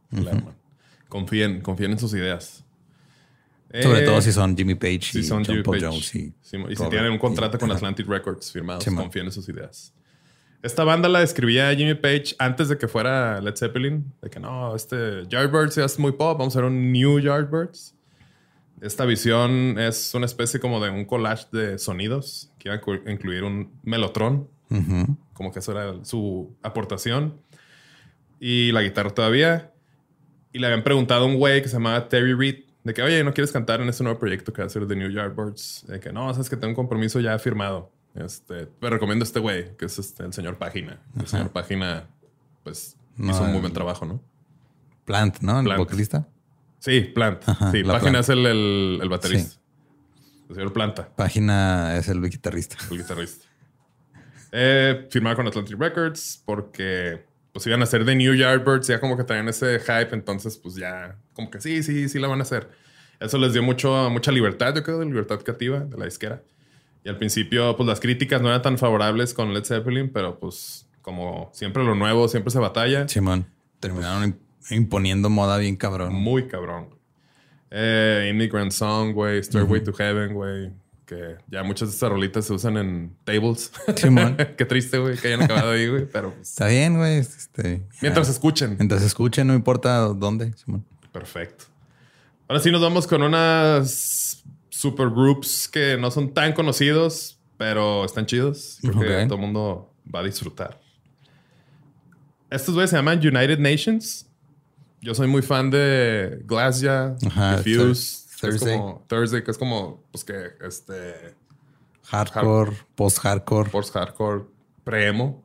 Speaker 1: Confíen, confíen en sus ideas.
Speaker 2: Sobre todo eh, si son Jimmy Page y son John Paul Jones.
Speaker 1: Y, si tienen un contrato con Atlantic Records firmados, confíen en sus ideas. Esta banda la describía Jimmy Page antes de que fuera Led Zeppelin. De que no, este Yardbirds es muy pop, vamos a hacer un New Yardbirds. Esta visión es una especie como de un collage de sonidos que iba a incluir un melotron. Como que eso era su aportación. Y la guitarra todavía. Y le habían preguntado a un güey que se llamaba Terry Reed de que, oye, ¿no quieres cantar en este nuevo proyecto que va a ser The New Yardbirds? De que, no, sabes que tengo un compromiso ya firmado. Este, te recomiendo a este güey, que es este, el señor Página. El señor Página, pues, hizo un muy buen trabajo, ¿no?
Speaker 2: Plant, ¿no? ¿El vocalista?
Speaker 1: Sí, Plant. sí, Página es el, el, baterista. El señor Planta.
Speaker 2: Página es el guitarrista.
Speaker 1: El guitarrista. eh, firmado con Atlantic Records porque pues iban a ser de New Yardbirds, ya como que traían ese hype, entonces pues ya como que sí, sí, sí la van a hacer. Eso les dio mucho, mucha libertad, yo creo, de libertad creativa de la disquera. Y al principio, pues las críticas no eran tan favorables con Led Zeppelin, pero pues como siempre lo nuevo, siempre se batalla.
Speaker 2: Simón. Terminaron imponiendo moda bien cabrón.
Speaker 1: Muy cabrón. Eh, Immigrant Song, güey. Stairway to Heaven, güey. Que ya muchas de estas rolitas se usan en tables.
Speaker 2: Simón. *laughs*
Speaker 1: Qué triste, güey, que hayan acabado ahí, güey. Pero pues,
Speaker 2: Está bien, güey. Este,
Speaker 1: mientras
Speaker 2: ah,
Speaker 1: escuchen.
Speaker 2: Mientras escuchen, no importa dónde, Simón.
Speaker 1: Perfecto. Ahora sí nos vamos con unas supergroups que no son tan conocidos, pero están chidos. Creo que
Speaker 2: Ok.
Speaker 1: todo el mundo va a disfrutar. Estos güeyes se llaman United Nations. Yo soy muy fan de Glassja,
Speaker 2: Ajá,
Speaker 1: Diffuse, Es
Speaker 2: Thursday.
Speaker 1: como Thursday, que es como, pues que, este,
Speaker 2: Hardcore, post-hardcore.
Speaker 1: post-hardcore, pre-emo,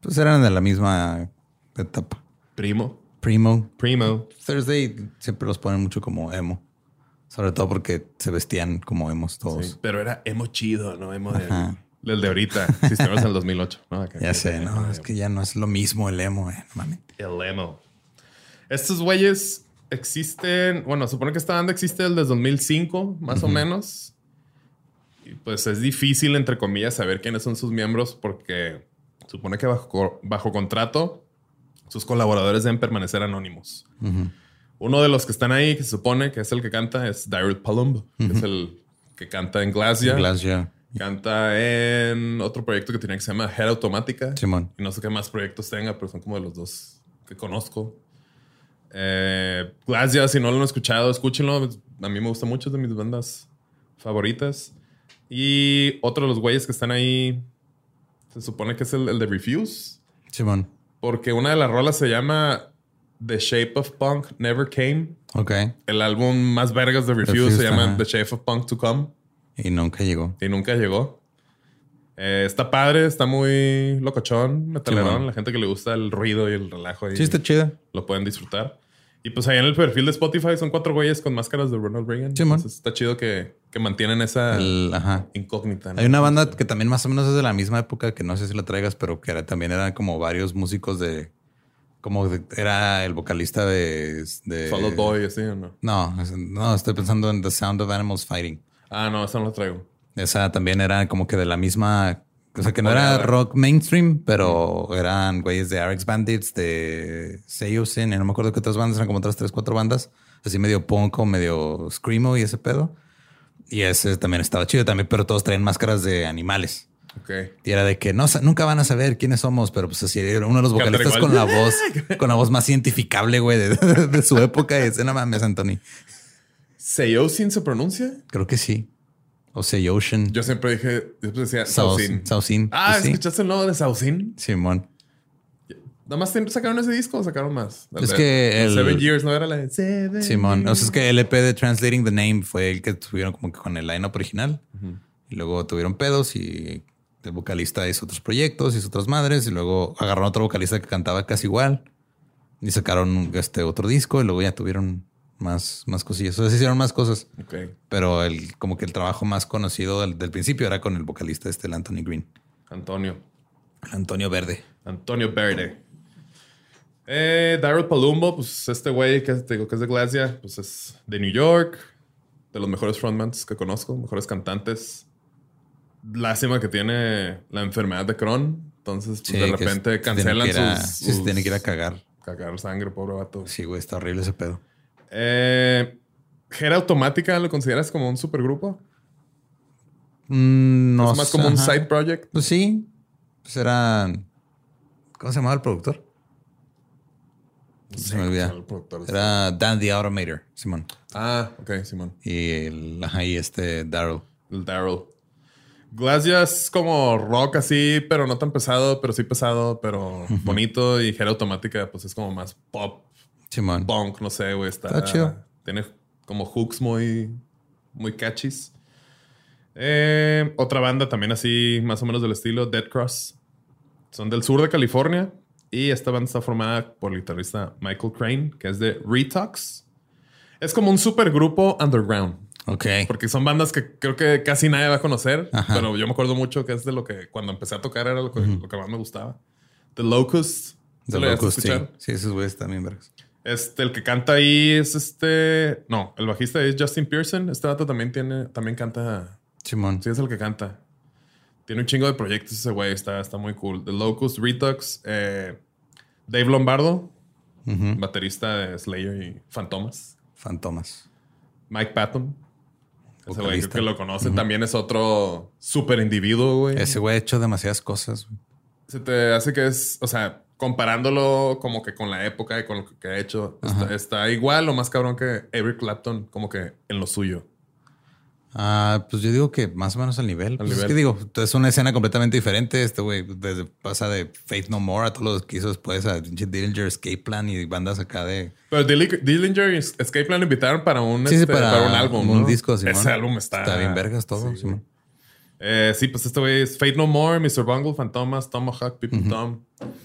Speaker 2: Pues eran de la misma etapa.
Speaker 1: primo,
Speaker 2: Primo.
Speaker 1: primo.
Speaker 2: Thursday siempre los ponen mucho como emo. Sobre todo porque se vestían como emos todos.
Speaker 1: Sí, pero era emo chido, ¿no? Emo del, del de ahorita. Si estuvimos en el 2008. ¿no? Acá-
Speaker 2: Ya sé, no, es que ya no es lo mismo el emo, eh.
Speaker 1: El emo. Estos güeyes existen, bueno, supone que esta banda existe desde el 2005, más o menos. Y pues es difícil, entre comillas, saber quiénes son sus miembros porque supone que bajo, bajo contrato sus colaboradores deben permanecer anónimos. Uno de los que están ahí, que se supone que es el que canta, es Daryl Palumbo, que es el que canta en Glassja.
Speaker 2: Glassja.
Speaker 1: Canta en otro proyecto que tenía que se llama Head Automática.
Speaker 2: Simón.
Speaker 1: Y no sé qué más proyectos tenga, pero son como de los dos que conozco. Eh, Glassja, si no lo han escuchado, escúchenlo. A mí me gusta mucho, es de mis bandas favoritas. Y otro de los güeyes que están ahí, se supone que es el, el de Refuse.
Speaker 2: Simón.
Speaker 1: Porque una de las rolas se llama The Shape of Punk Never Came.
Speaker 2: Ok.
Speaker 1: El álbum más vergas de Refuse
Speaker 2: Refuse,
Speaker 1: se llama
Speaker 2: ajá.
Speaker 1: The Shape of Punk to Come.
Speaker 2: Y nunca llegó.
Speaker 1: Y nunca llegó. Eh, está padre, está muy locochón, metalerón.
Speaker 2: Simón.
Speaker 1: La gente que le gusta el ruido y el relajo ahí
Speaker 2: Sí, está chida.
Speaker 1: lo pueden disfrutar. Y pues ahí en el perfil de Spotify son cuatro güeyes con máscaras de Ronald Reagan.
Speaker 2: Simón.
Speaker 1: Entonces está chido que, que mantienen esa
Speaker 2: El, ajá.
Speaker 1: incógnita. ¿no?
Speaker 2: Hay una banda que también más o menos es de la misma época, que no sé si la traigas, pero que era, también eran como varios músicos de... Como de- era el vocalista de... de
Speaker 1: Fall Boy, así o no.
Speaker 2: No, no, estoy pensando en The Sound of Animals Fighting.
Speaker 1: Ah, no, esa no la traigo.
Speaker 2: Esa también era como que de la misma... O sea, que no era rock mainstream, pero eran güeyes de RX Bandits, de Seiyusen, y no me acuerdo qué otras bandas, eran como otras tres, cuatro bandas. Así medio punk o medio screamo y ese pedo. Y ese también estaba chido también, pero todos traían máscaras de animales.
Speaker 1: Ok.
Speaker 2: Y era de que no, nunca van a saber quiénes somos, pero pues así era uno de los vocalistas con la voz, *laughs* con la voz más identificable, güey, de, de su época. Y ese, no mames, Anthony.
Speaker 1: ¿Seiyousin se pronuncia?
Speaker 2: Creo que sí. O sea, Ocean.
Speaker 1: Yo siempre dije, yo decía Saucin.
Speaker 2: Saucin.
Speaker 1: Ah,
Speaker 2: Pues sí.
Speaker 1: ¿escuchaste el nuevo de Saucin?
Speaker 2: Simón.
Speaker 1: ¿Nada más sacaron ese disco o sacaron más?
Speaker 2: Es que el-
Speaker 1: Seven Years, ¿no era la de Seven
Speaker 2: Simón. O sea, es que el EP de Translating the Name fue el que tuvieron como que con el line-up original. Y luego tuvieron pedos y el vocalista hizo otros proyectos, hizo otras madres. Y luego agarraron otro vocalista que cantaba casi igual. Y sacaron este otro disco y luego ya tuvieron más, más cosillas. O sea, se hicieron más cosas.
Speaker 1: Ok.
Speaker 2: Pero el, como que el trabajo más conocido del, del principio era con el vocalista este, el Anthony Green.
Speaker 1: Antonio.
Speaker 2: Antonio Verde.
Speaker 1: Antonio Verde. Eh, Daryl Palumbo, pues este güey que que es de Glacia, pues es de New York, de los mejores frontmans que conozco, mejores cantantes. Lástima que tiene la enfermedad de Crohn, entonces pues,
Speaker 2: Sí,
Speaker 1: de repente
Speaker 2: tiene
Speaker 1: cancelan
Speaker 2: a-
Speaker 1: sus,
Speaker 2: sí, se tiene que ir a
Speaker 1: sus-
Speaker 2: cagar.
Speaker 1: cagar sangre, pobre vato.
Speaker 2: Sí, güey, está horrible ese pedo.
Speaker 1: Eh, ¿Gera Automática lo consideras como un supergrupo?
Speaker 2: Mm, no
Speaker 1: es más como un side project.
Speaker 2: Pues sí. Pues eran. ¿Cómo se llamaba el productor? se me olvida. Era Dan the Automator, Simón.
Speaker 1: Ah, ok, Simón.
Speaker 2: Y el ajá, y este Daryl.
Speaker 1: El Daryl. Glacia es como rock así, pero no tan pesado, pero sí pesado, pero bonito. Y Gera Automática, pues es como más pop,
Speaker 2: Simón.
Speaker 1: punk, no sé, güey. Está,
Speaker 2: Está chido.
Speaker 1: Tiene como hooks muy, muy catchies. Eh, otra banda también así, más o menos del estilo, Dead Cross. Son del sur de California. Y esta banda está formada por el guitarrista Michael Crane, que es de Retox. Es como un supergrupo underground.
Speaker 2: Ok.
Speaker 1: Porque son bandas que creo que casi nadie va a conocer.
Speaker 2: Ajá.
Speaker 1: Pero yo me acuerdo mucho que es de lo que cuando empecé a tocar era lo que, lo que más me gustaba. The Locust. ¿Se
Speaker 2: The Locust, sí. Sí, esos güeyes también, vergas.
Speaker 1: Este, el que canta ahí es este. No, el bajista es Justin Pearson. Este vato también tiene, también canta.
Speaker 2: Simón.
Speaker 1: Sí, es el que canta. Tiene un chingo de proyectos ese güey. Está, está muy cool. The Locust, Redux, eh, Dave Lombardo, baterista de Slayer y Fantomas.
Speaker 2: Fantomas.
Speaker 1: Mike Patton. Ese güey creo que lo conoce. También es otro súper individuo, güey.
Speaker 2: Ese güey ha hecho demasiadas cosas.
Speaker 1: Se te hace que es, o sea, comparándolo como que con la época y con lo que ha hecho, está, igual o más cabrón que Eric Clapton, como que en lo suyo.
Speaker 2: Ah, pues yo digo que más o menos al nivel. Pues Es que digo, es una escena completamente diferente. Este güey pasa de Faith No More a todos los que hizo después a Dillinger Escape Plan y bandas acá de.
Speaker 1: Pero Dillinger Escape Plan invitaron para un, este, para, un álbum.
Speaker 2: Un disco, Simón.
Speaker 1: Ese álbum está.
Speaker 2: Está bien vergas todo,
Speaker 1: sí, eh, sí, pues este güey es Fate No More, Mr. Bungle, Fantomas, Tomahawk, People Tom.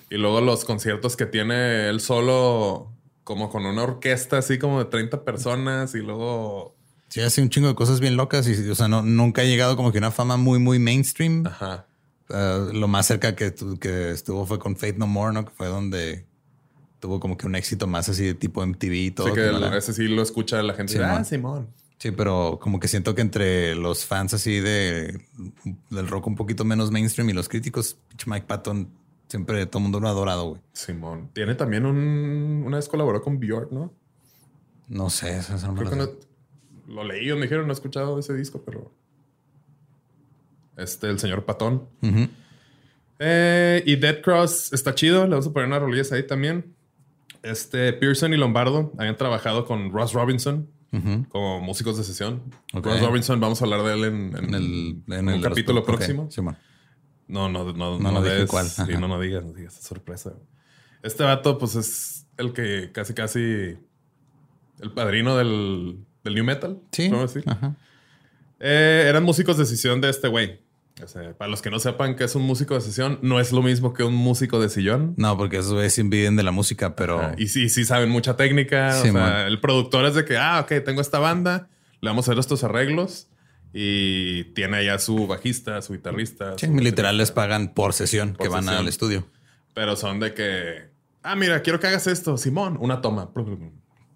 Speaker 1: Y luego los conciertos que tiene él solo, como con una orquesta así como de 30 personas. Y luego
Speaker 2: Sí, hace un chingo de cosas bien locas y, o sea, no, nunca ha llegado como que una fama muy, muy mainstream. Ajá. Uh, lo más cerca que, que estuvo fue con Faith No More, ¿no? Que fue donde tuvo como que un éxito más así de tipo MTV y todo.
Speaker 1: Sí, que a veces sí lo escucha la gente. ah, Simón.
Speaker 2: Sí, pero como que siento que entre los fans así de del rock un poquito menos mainstream y los críticos, Mike Patton siempre todo el mundo lo ha adorado, güey.
Speaker 1: Simón. Tiene también un... Una vez colaboró con Björk, ¿no?
Speaker 2: No sé, eso no Creo que no,
Speaker 1: lo leí me dijeron, no he escuchado ese disco, pero. Este, el señor Patón. Eh, y Dead Cross está chido, le vamos a poner unas rolillas ahí también. Este, Pearson y Lombardo habían trabajado con Ross Robinson como músicos de sesión. Ross Robinson, vamos a hablar de él en, el, en un capítulo próximo. no, no, no, no, no, no, digas, cuál. Sí, no, no digas, no digas, sorpresa. Este vato, pues es el que casi, casi el padrino del del new metal. Sí. Eh, eran músicos de sesión de este güey. Para los que no sepan que es un músico de sesión, no es lo mismo que un músico de sillón.
Speaker 2: No, porque esos güeyes envidian de la música, pero.
Speaker 1: Y sí, sí saben mucha técnica. o sea, el productor es de que, ah, ok, tengo esta banda, le vamos a hacer estos arreglos. Y tiene allá su bajista, su guitarrista.
Speaker 2: Sí, literal les pagan por sesión que van al estudio.
Speaker 1: Pero son de que, ah, mira, quiero que hagas esto, Simón, una toma.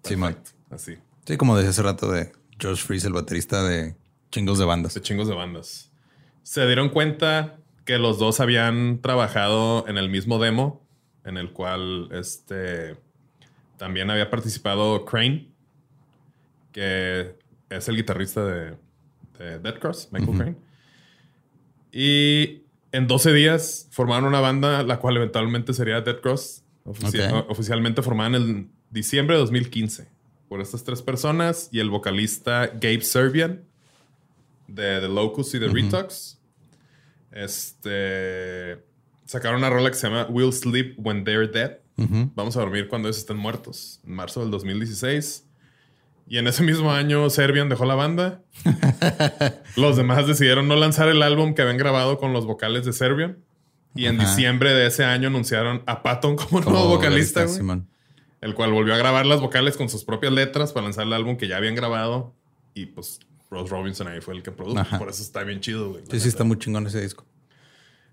Speaker 2: Simón.
Speaker 1: Así.
Speaker 2: Sí, como decía hace rato de George Freeze, el baterista de chingos de bandas.
Speaker 1: De chingos de bandas. Se dieron cuenta que los dos habían trabajado en el mismo demo, en el cual este también había participado Crane, que es el guitarrista de, Dead Cross, Michael Crane. Y en 12 días formaron una banda, la cual eventualmente sería Dead Cross. Oficialmente formada en el diciembre de 2015 por estas tres personas y el vocalista Gabe Serbian de The Locust y The Retox. Este sacaron una rola que se llama We'll Sleep When They're Dead. Vamos a dormir cuando ellos estén muertos. En marzo del 2016. Y en ese mismo año Serbian dejó la banda. *laughs* los demás decidieron no lanzar el álbum que habían grabado con los vocales de Serbian. Y en diciembre de ese año anunciaron a Patton como, nuevo vocalista el cual volvió a grabar las vocales con sus propias letras para lanzar el álbum que ya habían grabado. Y pues Ross Robinson ahí fue el que produjo. Por eso está bien chido, güey.
Speaker 2: Sí, sí, está muy chingón ese disco.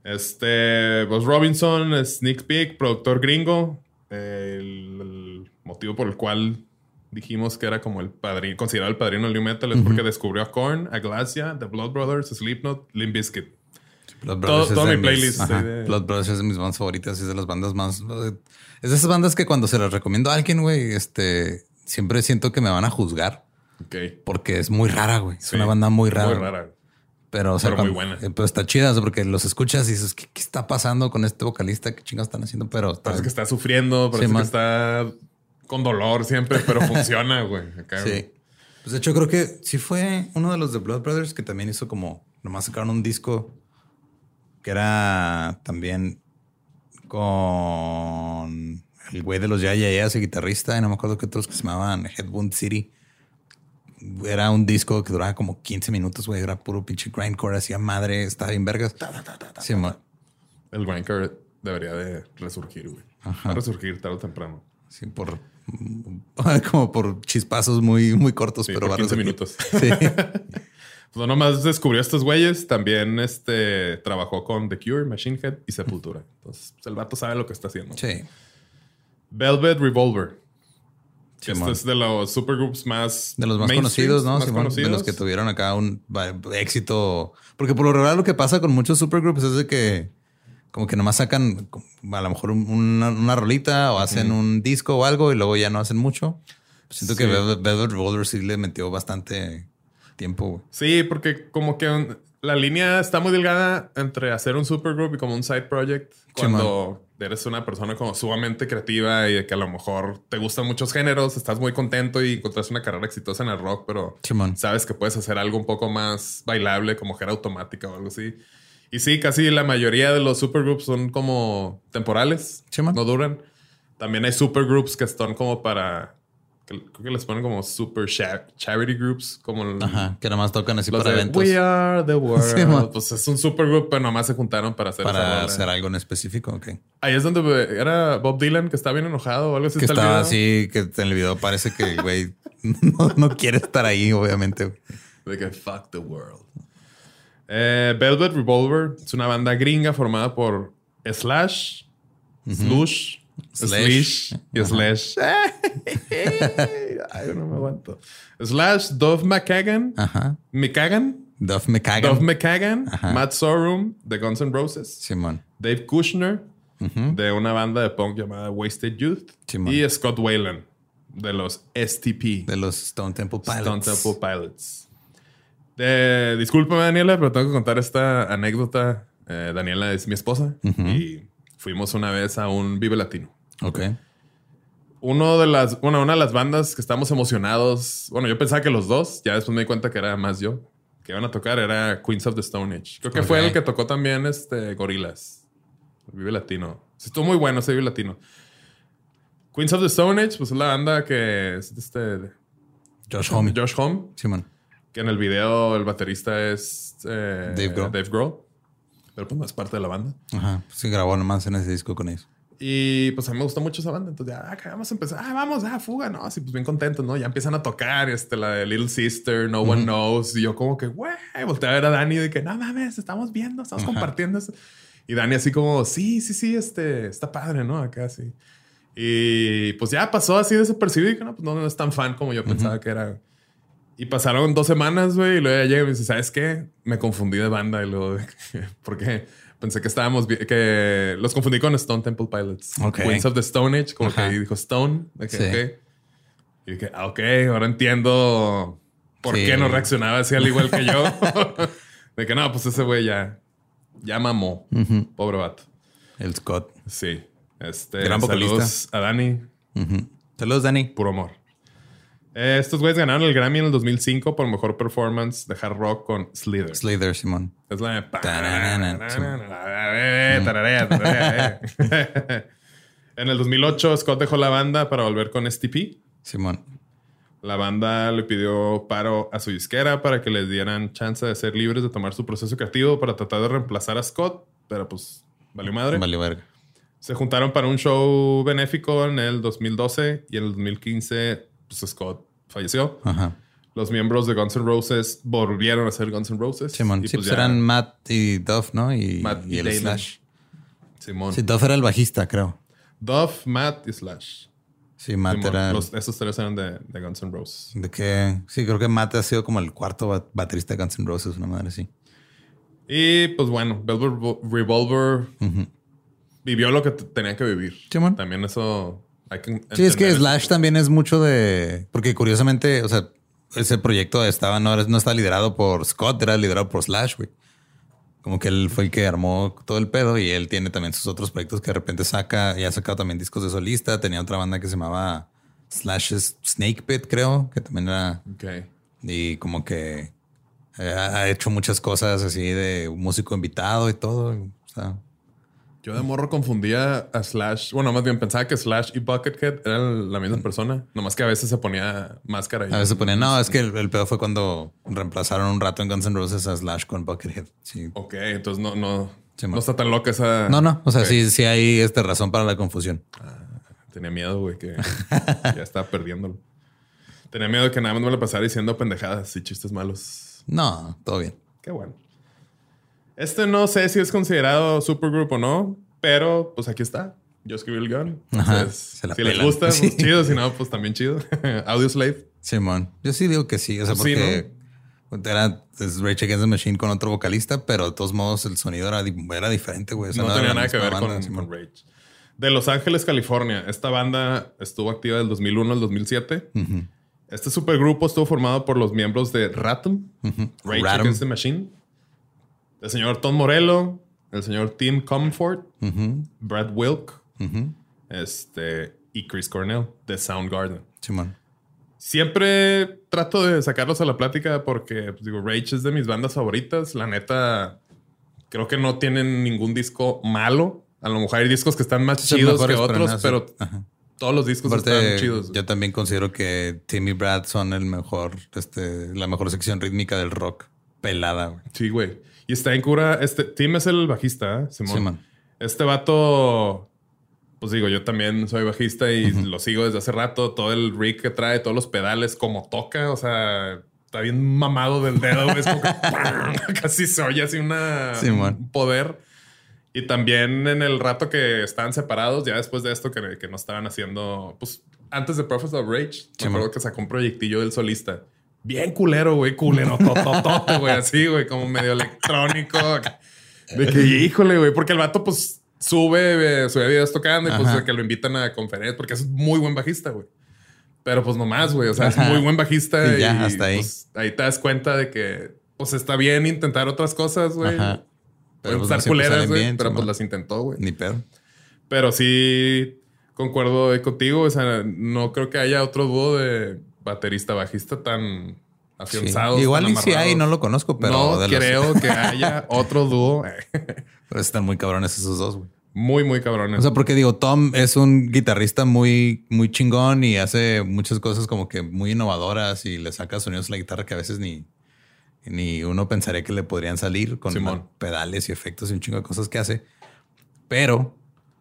Speaker 1: Este, Ross Robinson, Sneak Peek, productor gringo. El, motivo por el cual dijimos que era como el padrino, considerado el padrino del new metal es porque descubrió a Korn, a Glacia, The Blood Brothers, Slipknot, Limp Bizkit.
Speaker 2: Blood Brothers todo, mi playlist. Blood Brothers es de mis bandas favoritas y es de las bandas más es de esas bandas que cuando se las recomiendo a alguien, güey, este, siempre siento que me van a juzgar. Porque es muy rara, güey. Es una banda muy rara. Muy rara. Pero, o sea, muy buena. Eh, pero está chida, porque los escuchas y dices, ¿qué, está pasando con este vocalista? ¿Qué chingados están haciendo? Pero
Speaker 1: parece que está sufriendo, parece que está con dolor siempre, pero *laughs* funciona, güey.
Speaker 2: sí. Pues de hecho, creo que sí fue uno de los de Blood Brothers que también hizo como, nomás sacaron un disco que era también con el güey de los Ya Ya ese guitarrista, y no me acuerdo qué otros que se llamaban Headwound City. Era un disco que duraba como 15 minutos, güey. Era puro pinche grindcore, hacía madre, estaba bien vergas. sí,
Speaker 1: el grindcore debería de resurgir, güey. Va a resurgir tarde o temprano.
Speaker 2: Sí, por *laughs* como por chispazos muy, muy cortos, pero
Speaker 1: por 15 minutos. Sí. *laughs* Pues no nomás descubrió a estos güeyes, también este, trabajó con The Cure, Machine Head y Sepultura. Entonces, pues, el vato sabe lo que está haciendo.
Speaker 2: Sí.
Speaker 1: Velvet Revolver. Este es de los supergroups más...
Speaker 2: De los más conocidos, ¿no? De los que tuvieron acá un éxito. Porque por lo regular lo que pasa con muchos supergroups es de que como que nomás sacan a lo mejor una, rolita o hacen un disco o algo y luego ya no hacen mucho. Siento que Velvet Revolver sí le metió bastante tiempo.
Speaker 1: Sí, porque como que la línea está muy delgada entre hacer un supergroup y como un side project. Cuando eres una persona como sumamente creativa y que a lo mejor te gustan muchos géneros, estás muy contento y encontraste una carrera exitosa en el rock, pero sabes que puedes hacer algo un poco más bailable, como era automática o algo así. Y sí, casi la mayoría de los supergroups son como temporales, no duran. También hay supergroups que están como para creo que les ponen como super charity groups, como
Speaker 2: Ajá, que nomás tocan así para eventos.
Speaker 1: We are the *laughs* world. pues es un super group, pero nomás se juntaron para hacer
Speaker 2: para hacer algo en específico, ok.
Speaker 1: Ahí es donde era Bob Dylan que está bien enojado o algo así.
Speaker 2: Que estaba así, que en el video parece que güey *laughs* no, quiere estar ahí, obviamente.
Speaker 1: De que fuck the world. Eh, Velvet Revolver es una banda gringa formada por Slash, Slush, Slash y Slash. *laughs* Ay, no me aguanto. Slash, Dove McKagan. Ajá. McKagan.
Speaker 2: Dove McKagan.
Speaker 1: Dove McKagan. Matt Sorum de Guns N' Roses.
Speaker 2: Simón.
Speaker 1: Dave Kushner de una banda de punk llamada Wasted Youth. Simón. Y Scott Whalen de los STP.
Speaker 2: De los Stone Temple Pilots.
Speaker 1: Stone Temple Pilots. De, discúlpame, Daniela, pero tengo que contar esta anécdota. Eh, Daniela es mi esposa y fuimos una vez a un Vive Latino.
Speaker 2: Ok.
Speaker 1: Uno de las, bueno, una de las bandas que estamos emocionados. Bueno, yo pensaba que los dos, ya después me di cuenta que era más yo, que iban a tocar, era Queens of the Stone Age. Creo que fue el que tocó también este Gorilas. Vive Latino. estuvo muy bueno ese Vive Latino. Queens of the Stone Age, pues es la banda que es este.
Speaker 2: Josh Home.
Speaker 1: Josh Home.
Speaker 2: Simón.
Speaker 1: Que en el video el baterista es eh,
Speaker 2: Dave Grohl.
Speaker 1: Dave Grohl. Pero pues no es parte de la banda.
Speaker 2: Ajá. Sí, grabó nomás en ese disco con ellos.
Speaker 1: Y pues a mí me gustó mucho esa banda. Entonces, ya, ah, vamos a empezar. Ah, vamos, ah, fuga, ¿no? Así, pues bien contentos, ¿no? Ya empiezan a tocar este, la de Little Sister, No One Knows. Y yo, como que, güey, volteé a ver a Dani de que, no mames, estamos viendo, estamos compartiendo. Y Dani, así como, sí, sí, sí, este, está padre, ¿no? Acá sí. Y pues ya pasó así desapercibido y que no, pues no, es tan fan como yo pensaba que era. Y pasaron dos semanas, güey, y luego ya llega y me dice, ¿sabes qué? Me confundí de banda y luego, *laughs* ¿por qué? Pensé que estábamos que los confundí con Stone Temple Pilots. Queens of the Stone Age, como que dijo Stone. Y dije, ah, ok, ahora entiendo por qué no reaccionaba así al igual que yo. *laughs* *laughs* de que no, pues ese güey ya, ya mamó. Pobre vato.
Speaker 2: El Scott.
Speaker 1: Sí. Este, Gran saludos a Dani.
Speaker 2: Saludos, Dani.
Speaker 1: Puro amor. Eh, estos güeyes ganaron el Grammy en el 2005 por mejor performance de hard rock con Slither.
Speaker 2: Slither, Simón.
Speaker 1: Es la En el 2008, Scott dejó la banda para volver con STP.
Speaker 2: Simón.
Speaker 1: La banda le pidió paro a su disquera para que les dieran chance de ser libres de tomar su proceso creativo para tratar de reemplazar a Scott, pero pues valió madre.
Speaker 2: Valió verga.
Speaker 1: Se juntaron para un show benéfico en el 2012 y en el 2015 pues, Scott falleció. Los miembros de Guns N' Roses volvieron a ser Guns N' Roses.
Speaker 2: Simón. sí, pues, pues eran Matt y Duff, ¿no? Y,
Speaker 1: Matt y, el Slash. Simón.
Speaker 2: Sí, Duff era el bajista, creo.
Speaker 1: Duff, Matt y Slash.
Speaker 2: Sí, Matt era.
Speaker 1: esos tres eran de, Guns N' Roses.
Speaker 2: De que. Sí, creo que Matt ha sido como el cuarto baterista de Guns N' Roses, una madre así.
Speaker 1: Y pues bueno, Velvet Revolver vivió lo que tenía que vivir.
Speaker 2: Simón.
Speaker 1: También eso
Speaker 2: sí, es que Slash también es mucho de. Porque curiosamente, o sea, ese proyecto estaba, no, no está liderado por Scott, era liderado por Slash, güey. Como que él fue el que armó todo el pedo y él tiene también sus otros proyectos que de repente saca. Y ha sacado también discos de solista. Tenía otra banda que se llamaba Slash's Snake Pit, creo, que también era.
Speaker 1: Ok.
Speaker 2: Y como que eh, ha hecho muchas cosas así de músico invitado y todo. O sea,
Speaker 1: yo de morro confundía a Slash. Bueno, más bien pensaba que Slash y Buckethead eran la misma persona. Nomás que a veces se ponía máscara.
Speaker 2: a veces se ponía. No, es que el, pedo fue cuando reemplazaron un rato en Guns N' Roses a Slash con Buckethead. Sí.
Speaker 1: Ok, entonces no, no, no está tan loca esa.
Speaker 2: No, no. O sea, sí, sí hay esta razón para la confusión.
Speaker 1: Ah, tenía miedo, güey, que ya estaba perdiéndolo. Tenía miedo de que nada más me lo pasara diciendo pendejadas y chistes malos.
Speaker 2: No, todo bien.
Speaker 1: Qué bueno. Este no sé si es considerado supergroup o no, pero pues aquí está. yo escribí el
Speaker 2: guion.
Speaker 1: Entonces, si les
Speaker 2: pelan.
Speaker 1: gusta, *laughs*
Speaker 2: Sí.
Speaker 1: pues chido. Si no, pues también chido. *laughs* Audio Slave.
Speaker 2: Simón. Yo sí digo que sí. O sea,
Speaker 1: Sí,
Speaker 2: porque era es Rage Against the Machine con otro vocalista, pero de todos modos el sonido era, era diferente, güey. O sea,
Speaker 1: no tenía nada que ver
Speaker 2: banda,
Speaker 1: con, con Rage. De Los Ángeles, California. Esta banda estuvo activa del 2001 al 2007.
Speaker 2: Ujú.
Speaker 1: Este supergrupo estuvo formado por los miembros de Ratum, Rage
Speaker 2: Ratum.
Speaker 1: Against the Machine, el señor Tom Morello, el señor Tim Comfort. Brad Wilk, este, y Chris Cornell de Soundgarden.
Speaker 2: Simón.
Speaker 1: Siempre trato de sacarlos a la plática porque, pues, digo, Rage es de mis bandas favoritas. La neta, creo que no tienen ningún disco malo. A lo mejor hay discos que están más
Speaker 2: Son
Speaker 1: chidos que otros,
Speaker 2: sí.
Speaker 1: pero
Speaker 2: Ajá.
Speaker 1: todos los discos
Speaker 2: Aparte,
Speaker 1: están chidos.
Speaker 2: yo también considero que Tim y Brad son el mejor, este, la mejor sección rítmica del rock. Pelada, güey.
Speaker 1: Sí, güey. Y está en cura. Este Tim es el bajista, ¿eh? Simón.
Speaker 2: Simón.
Speaker 1: Este vato, pues digo, yo también soy bajista y lo sigo desde hace rato. Todo el rig que trae, todos los pedales, como toca, o sea, está bien mamado del dedo, güey. Es como que ¡pam! *laughs* casi se oye así una
Speaker 2: Simón.
Speaker 1: un poder. Y también en el rato que estaban separados, ya después de esto que, que no estaban haciendo, pues antes de Prophets of Rage, me
Speaker 2: Simón.
Speaker 1: acuerdo que sacó un proyectillo del solista. Bien culero, güey, culero, tototote, güey, así, güey, como medio electrónico. De que, híjole, güey, porque el vato, pues, sube, eh, sube videos tocando y pues
Speaker 2: Ajá.
Speaker 1: de que lo invitan a conferencias, porque es muy buen bajista, güey. Pero pues nomás, güey, o sea, es muy buen bajista
Speaker 2: Y
Speaker 1: y,
Speaker 2: ya, hasta ahí.
Speaker 1: pues, ahí te das cuenta de que, pues, está bien intentar otras cosas, güey.
Speaker 2: Ajá.
Speaker 1: Pueden
Speaker 2: pues,
Speaker 1: estar
Speaker 2: no
Speaker 1: culeras, güey, pero pues las intentó, güey.
Speaker 2: Ni pedo.
Speaker 1: Pero sí concuerdo ahí contigo. O sea, no creo que haya otro dúo de baterista bajista tan
Speaker 2: Sí.
Speaker 1: afianzados.
Speaker 2: Igual
Speaker 1: tan
Speaker 2: y si hay, no lo conozco, pero
Speaker 1: no
Speaker 2: de los-
Speaker 1: creo que haya *laughs* otro dúo. *laughs*
Speaker 2: pero están muy cabrones esos dos, güey.
Speaker 1: Muy, muy cabrones.
Speaker 2: O sea, porque digo, Tom es un guitarrista muy, muy chingón y hace muchas cosas como que muy innovadoras y le saca sonidos a la guitarra que a veces ni, ni uno pensaría que le podrían salir con
Speaker 1: Simón.
Speaker 2: pedales y efectos y un chingo de cosas que hace. Pero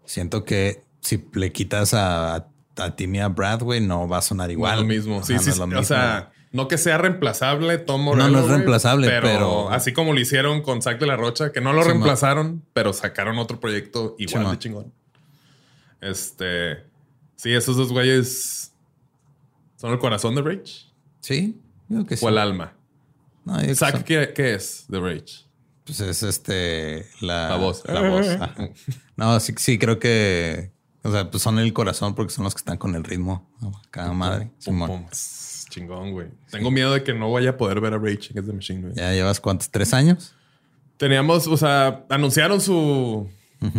Speaker 2: siento que si le quitas a, a Brad, güey, no va a sonar igual.
Speaker 1: Igual. lo mismo.
Speaker 2: Ajá,
Speaker 1: Sí,
Speaker 2: no
Speaker 1: sí. O sea, no que sea reemplazable Tom Morello.
Speaker 2: No, no es reemplazable, pero-
Speaker 1: Así como lo hicieron con Zack de la Rocha, que no lo
Speaker 2: Sí,
Speaker 1: reemplazaron, pero sacaron otro proyecto igual
Speaker 2: Sí,
Speaker 1: de chingón. Este. Sí, esos dos güeyes son el corazón de Rage
Speaker 2: sí, digo que sí.
Speaker 1: o el alma.
Speaker 2: No,
Speaker 1: Zack,
Speaker 2: son-
Speaker 1: ¿qué, qué es de Rage?
Speaker 2: Pues es este la,
Speaker 1: La voz.
Speaker 2: La *laughs* voz. ajá. No, sí, sí, creo que. O sea, pues son el corazón porque son los que están con el ritmo. Cada madre.
Speaker 1: Pum, pum. Chingón, güey. Tengo miedo de que no vaya a poder ver a Rage Against the Machine, güey.
Speaker 2: Ya llevas cuántos, tres años.
Speaker 1: Teníamos, o sea, anunciaron su,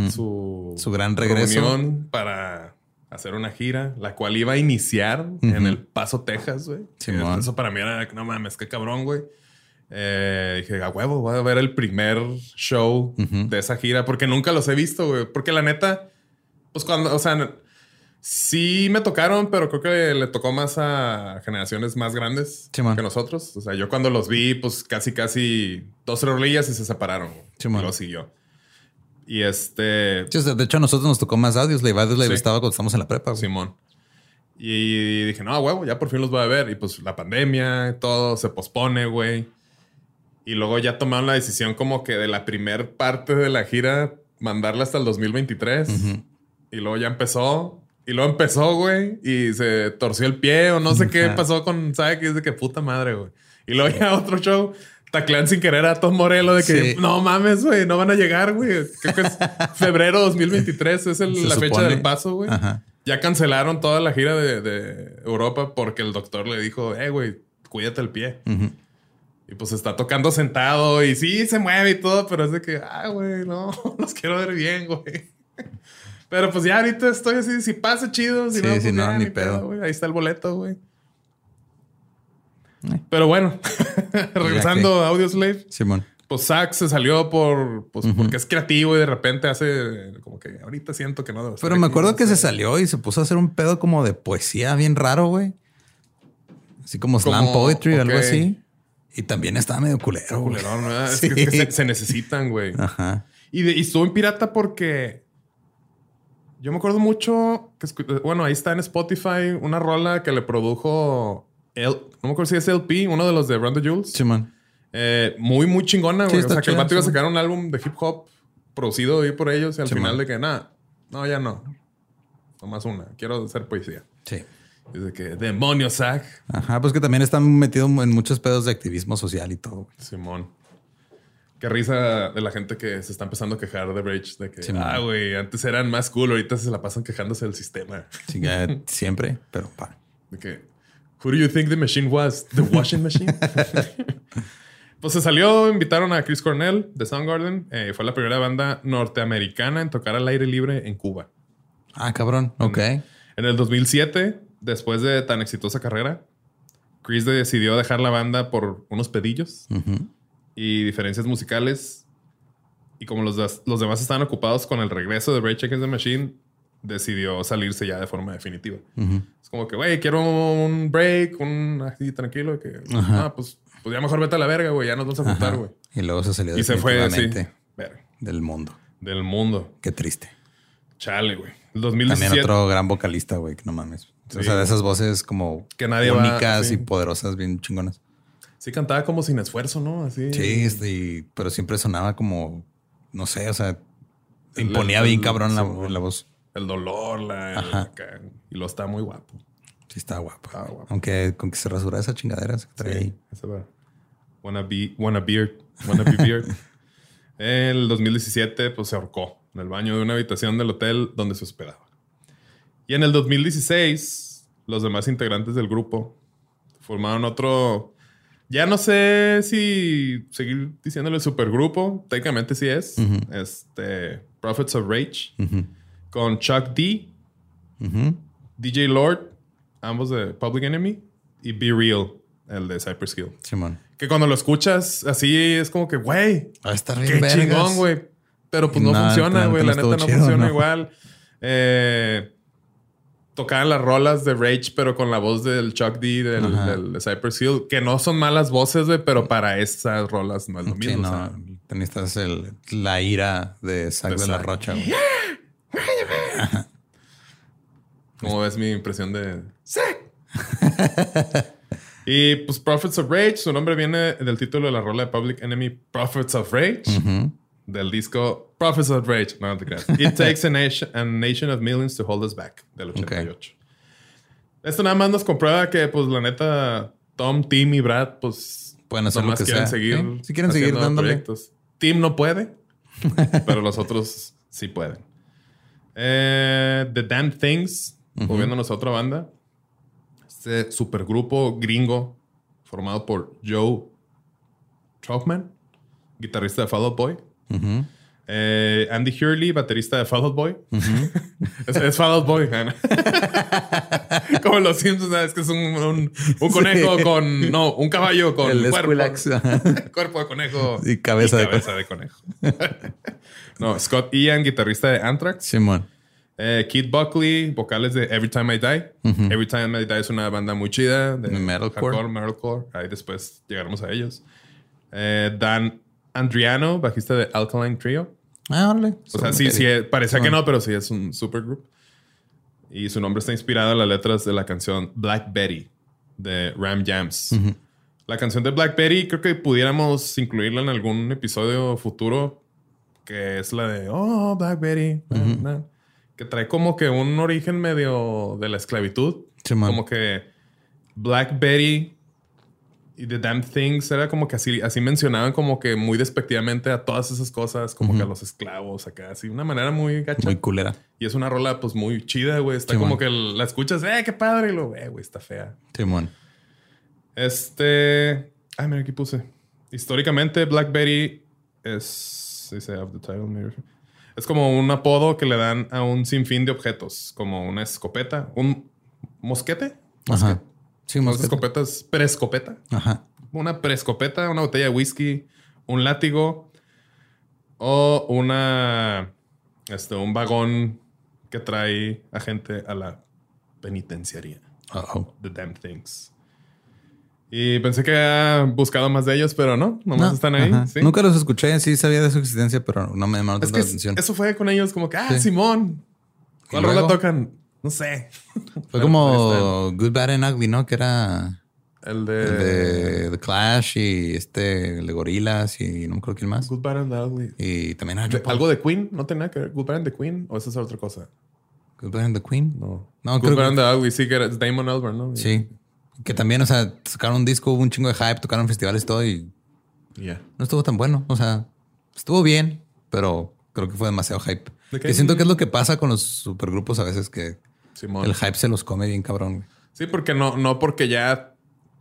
Speaker 1: su,
Speaker 2: Su gran regreso.
Speaker 1: reunión para hacer una gira, la cual iba a iniciar en El Paso, Texas, güey. Eso para mí era, no mames, qué cabrón, güey. Eh, dije, a huevo, voy a ver el primer show de esa gira, porque nunca los he visto, güey. Porque la neta, pues cuando, o sea, sí me tocaron, pero creo que le tocó más a generaciones más grandes
Speaker 2: Simón.
Speaker 1: que nosotros. O sea, yo cuando los vi, pues casi, casi dos rolillas y se separaron.
Speaker 2: Simón.
Speaker 1: Y lo siguió. Y este,
Speaker 2: Sí, de hecho, a nosotros nos tocó más audios. La Audios
Speaker 1: Sí.
Speaker 2: estaba cuando estamos en la prepa. güey.
Speaker 1: Simón. Y dije, no, huevo, ya por fin los voy a ver. Y pues la pandemia, todo se pospone, güey. Y luego ya tomaron la decisión como que de la primer parte de la gira mandarla hasta el 2023. Y luego ya empezó. Y luego empezó, güey. Y se torció el pie o no sé qué pasó con, ¿sabe qué? Es de que puta madre, güey. Y luego ya otro show. Taclean sin querer a Tom Morello de que
Speaker 2: Sí.
Speaker 1: no mames, güey, no van a llegar, güey. Creo que es *laughs* febrero 2023, es el- la fecha del paso, güey. Ya cancelaron toda la gira de, de Europa porque el doctor le dijo, eh, güey, cuídate el pie. Y pues está tocando sentado y sí, se mueve y todo, pero es de que, ah, güey, no, *laughs* los quiero ver bien, güey. Pero pues ya ahorita estoy así, si pasa chido, si
Speaker 2: Sí,
Speaker 1: no, pues
Speaker 2: no,
Speaker 1: ya,
Speaker 2: ni
Speaker 1: ni
Speaker 2: pedo.
Speaker 1: Ahí está el boleto, güey.
Speaker 2: Eh.
Speaker 1: Pero bueno, *laughs* regresando a Audioslave,
Speaker 2: Simón.
Speaker 1: pues Zack se salió por, pues, porque es creativo y de repente hace como que ahorita siento que no debo
Speaker 2: Pero me acuerdo
Speaker 1: no
Speaker 2: que se salió y se puso a hacer un pedo como de poesía bien raro, güey. Así como slam poetry o algo así. Y también estaba medio culero, güey.
Speaker 1: Culerón, ¿verdad? Es
Speaker 2: Sí. *laughs*
Speaker 1: que, es que se, se necesitan, güey.
Speaker 2: Ajá.
Speaker 1: Y, de- y estuvo en pirata porque yo me acuerdo mucho que, escu- bueno, ahí está en Spotify una rola que le produjo, el, no me acuerdo si es LP, uno de los de Brando Jules.
Speaker 2: Simón.
Speaker 1: Eh, muy, muy chingona,
Speaker 2: Sí,
Speaker 1: güey. o sea, que el vato iba a
Speaker 2: sí.
Speaker 1: sacar un álbum de hip hop producido ahí por ellos y al
Speaker 2: Sí,
Speaker 1: final
Speaker 2: man.
Speaker 1: de que nada, no, ya no. Nomás una. Quiero hacer poesía.
Speaker 2: Sí.
Speaker 1: Dice que demonio, Zach.
Speaker 2: Ajá, pues que también están metidos en muchos pedos de activismo social y todo.
Speaker 1: Simón. Qué risa de la gente que se está empezando a quejar de Rage. De que,
Speaker 2: Simón.
Speaker 1: ah, güey, antes eran más cool, ahorita se la pasan quejándose del sistema.
Speaker 2: Sí, *laughs* siempre, pero pa.
Speaker 1: De que, who do you think the machine was? The washing machine? *laughs* pues se salió, invitaron a Chris Cornell de Soundgarden. Eh, fue la primera banda norteamericana en tocar al aire libre en Cuba.
Speaker 2: Ah, cabrón. Ok.
Speaker 1: En el 2007, después de tan exitosa carrera, Chris decidió dejar la banda por unos pedillos
Speaker 2: Ujú.
Speaker 1: Y diferencias musicales. Y como los, das- los demás estaban ocupados con el regreso de Rage Against the Machine, decidió salirse ya de forma definitiva.
Speaker 2: Ujú.
Speaker 1: Es como que, güey, quiero un break, un así tranquilo. Que,
Speaker 2: Ajá.
Speaker 1: ah, pues, pues ya mejor vete a la verga, güey. Ya nos vamos a juntar, güey.
Speaker 2: Y luego se salió
Speaker 1: Y se fue, sí. Verga.
Speaker 2: del mundo.
Speaker 1: Del mundo.
Speaker 2: Qué triste.
Speaker 1: Chale, güey. El
Speaker 2: También
Speaker 1: 2017.
Speaker 2: otro gran vocalista, güey, que no mames. O sea, de esas voces como
Speaker 1: Que nadie va-
Speaker 2: únicas
Speaker 1: sí.
Speaker 2: y poderosas, bien chingonas.
Speaker 1: Sí cantaba como sin esfuerzo, ¿no? Así.
Speaker 2: Sí, este, y- pero siempre sonaba como, no sé, o sea, imponía
Speaker 1: el-
Speaker 2: bien cabrón la,
Speaker 1: sí,
Speaker 2: la voz.
Speaker 1: El dolor, la...
Speaker 2: Ajá.
Speaker 1: y lo está muy guapo.
Speaker 2: Sí, está guapo.
Speaker 1: Está guapo.
Speaker 2: Aunque con que se rasura esa chingadera se trae ahí.
Speaker 1: Ese va. Wanna be, wanna beard. Wanna be beard. En *laughs* el 2017, pues se ahorcó en el baño de una habitación del hotel donde se hospedaba. Y en el 2016, los demás integrantes del grupo formaron otro. Ya no sé si seguir diciéndole supergrupo. Técnicamente sí es. Este. Prophets of Rage. Con Chuck D. DJ Lord, ambos de Public Enemy, y Be Real, el de Cypress Hill.
Speaker 2: Simón.
Speaker 1: Que cuando lo escuchas así es como que, güey,
Speaker 2: Va a estar bien
Speaker 1: qué
Speaker 2: vergas.
Speaker 1: chingón, güey. Pero pues no
Speaker 2: No,
Speaker 1: funciona, güey. La neta no
Speaker 2: chido,
Speaker 1: funciona
Speaker 2: ¿no?
Speaker 1: igual. Eh, tocaban las rolas de Rage, pero con la voz del Chuck D, del, del de Cypress Hill, que no son malas voces, güey, pero para esas rolas no es lo
Speaker 2: Sí,
Speaker 1: mismo. o
Speaker 2: no, necesitas el, la ira de Zack
Speaker 1: De
Speaker 2: de, la
Speaker 1: Zack.
Speaker 2: Rocha. güey.
Speaker 1: ¿Cómo ves mi impresión de *laughs* y pues Prophets of Rage, su nombre viene del título de la rola de Public Enemy Prophets of Rage. Del disco Prophets of Rage. No, no te creas. It *laughs* takes a nation, a nation of millions to hold us back, del 88. Esto nada más nos comprueba que, pues, la neta, Tom, Tim y Brad, pues,
Speaker 2: Pueden hacer lo que
Speaker 1: quieren
Speaker 2: sea.
Speaker 1: seguir.
Speaker 2: Sí, si quieren seguir dándole.
Speaker 1: proyectos. Tim no puede, *laughs* pero los otros sí pueden. Eh, The Damn Things, moviéndonos a otra banda. Este supergrupo gringo formado por Joe Troutman, guitarrista de Fall Out Boy. Eh, Andy Hurley, baterista de Fall Out Boy. *laughs* es, es Fall Out Boy. *laughs* Como los Simpsons, ¿sabes? Que es un, un- un conejo
Speaker 2: Sí.
Speaker 1: con... No, un caballo con
Speaker 2: El
Speaker 1: cuerpo, *laughs* cuerpo de conejo.
Speaker 2: Y cabeza de
Speaker 1: cabeza de conejo. no, Scott Ian, guitarrista de Anthrax.
Speaker 2: Simón.
Speaker 1: Eh, Keith Buckley, vocales de Every Time I Die. Every Time I Die es una banda muy chida de
Speaker 2: Metalcore.
Speaker 1: hardcore, metalcore. Ahí después llegaremos a ellos. Eh, Dan Andriano, bajista de Alkaline Trio.
Speaker 2: Ah, órale.
Speaker 1: O sea, sí, sí, parecía que no, pero sí es un supergroup. Y su nombre está inspirado en las letras de la canción Black Betty de Ram Jams. La canción de Black Betty creo que pudiéramos incluirla en algún episodio futuro, que es la de Oh, Black Betty. na, na", que trae como que un origen medio de la esclavitud. Como que Black Betty y The Damn Things era como que así, así mencionaban como que muy despectivamente a todas esas cosas, como que a los esclavos acá, así, una manera muy gacha.
Speaker 2: Muy culera.
Speaker 1: Y es una rola pues muy chida, güey. Está
Speaker 2: Sí,
Speaker 1: como
Speaker 2: man.
Speaker 1: que la escuchas, eh, qué padre, y lo, eh, güey, está fea.
Speaker 2: Simón.
Speaker 1: Este, ay, mira, aquí puse. Históricamente, Black Betty es, dice, of the title, maybe. es como un apodo que le dan a un sinfín de objetos, como una escopeta, un mosquete,
Speaker 2: Ajá. Sí,
Speaker 1: Unas
Speaker 2: mosquete.
Speaker 1: escopetas, prescopeta.
Speaker 2: Ajá.
Speaker 1: Una prescopeta, una botella de whisky, un látigo o una, este, un vagón que trae a gente a la penitenciaría.
Speaker 2: Uh-oh.
Speaker 1: The Damn Things. Y pensé que había buscado más de ellos, pero no, nomás
Speaker 2: No,
Speaker 1: están ahí.
Speaker 2: Nunca los escuché, sí sabía de su existencia, pero no me llamaron
Speaker 1: Es
Speaker 2: tanta
Speaker 1: que
Speaker 2: la atención.
Speaker 1: eso fue con ellos como que, ah,
Speaker 2: Sí.
Speaker 1: Simón. ¿Cuál
Speaker 2: ¿Y
Speaker 1: rola tocan? No sé.
Speaker 2: Fue como Good, Bad and Ugly, ¿no? Que era
Speaker 1: El de,
Speaker 2: el de The Clash y este, el de Gorilas y no me acuerdo quién más.
Speaker 1: Good, Bad and the Ugly.
Speaker 2: Y también
Speaker 1: De- ¿Algo de Queen? ¿No tenía que ver Good Bad and the Queen? ¿O esa es otra cosa?
Speaker 2: Good Bad and the Queen.
Speaker 1: No.
Speaker 2: No,
Speaker 1: Good
Speaker 2: creo
Speaker 1: Bad
Speaker 2: que-
Speaker 1: and the Ugly, sí, que era Damon Albarn, ¿no?
Speaker 2: Sí. Que también, o sea, sacaron un disco, hubo un chingo de hype, tocaron festivales y todo y
Speaker 1: Ya.
Speaker 2: no estuvo tan bueno. O sea, estuvo bien, pero creo que fue demasiado hype. Que siento que es lo que pasa con los supergrupos a veces, que
Speaker 1: Simón.
Speaker 2: el hype se los come bien cabrón.
Speaker 1: Sí, porque no, no porque ya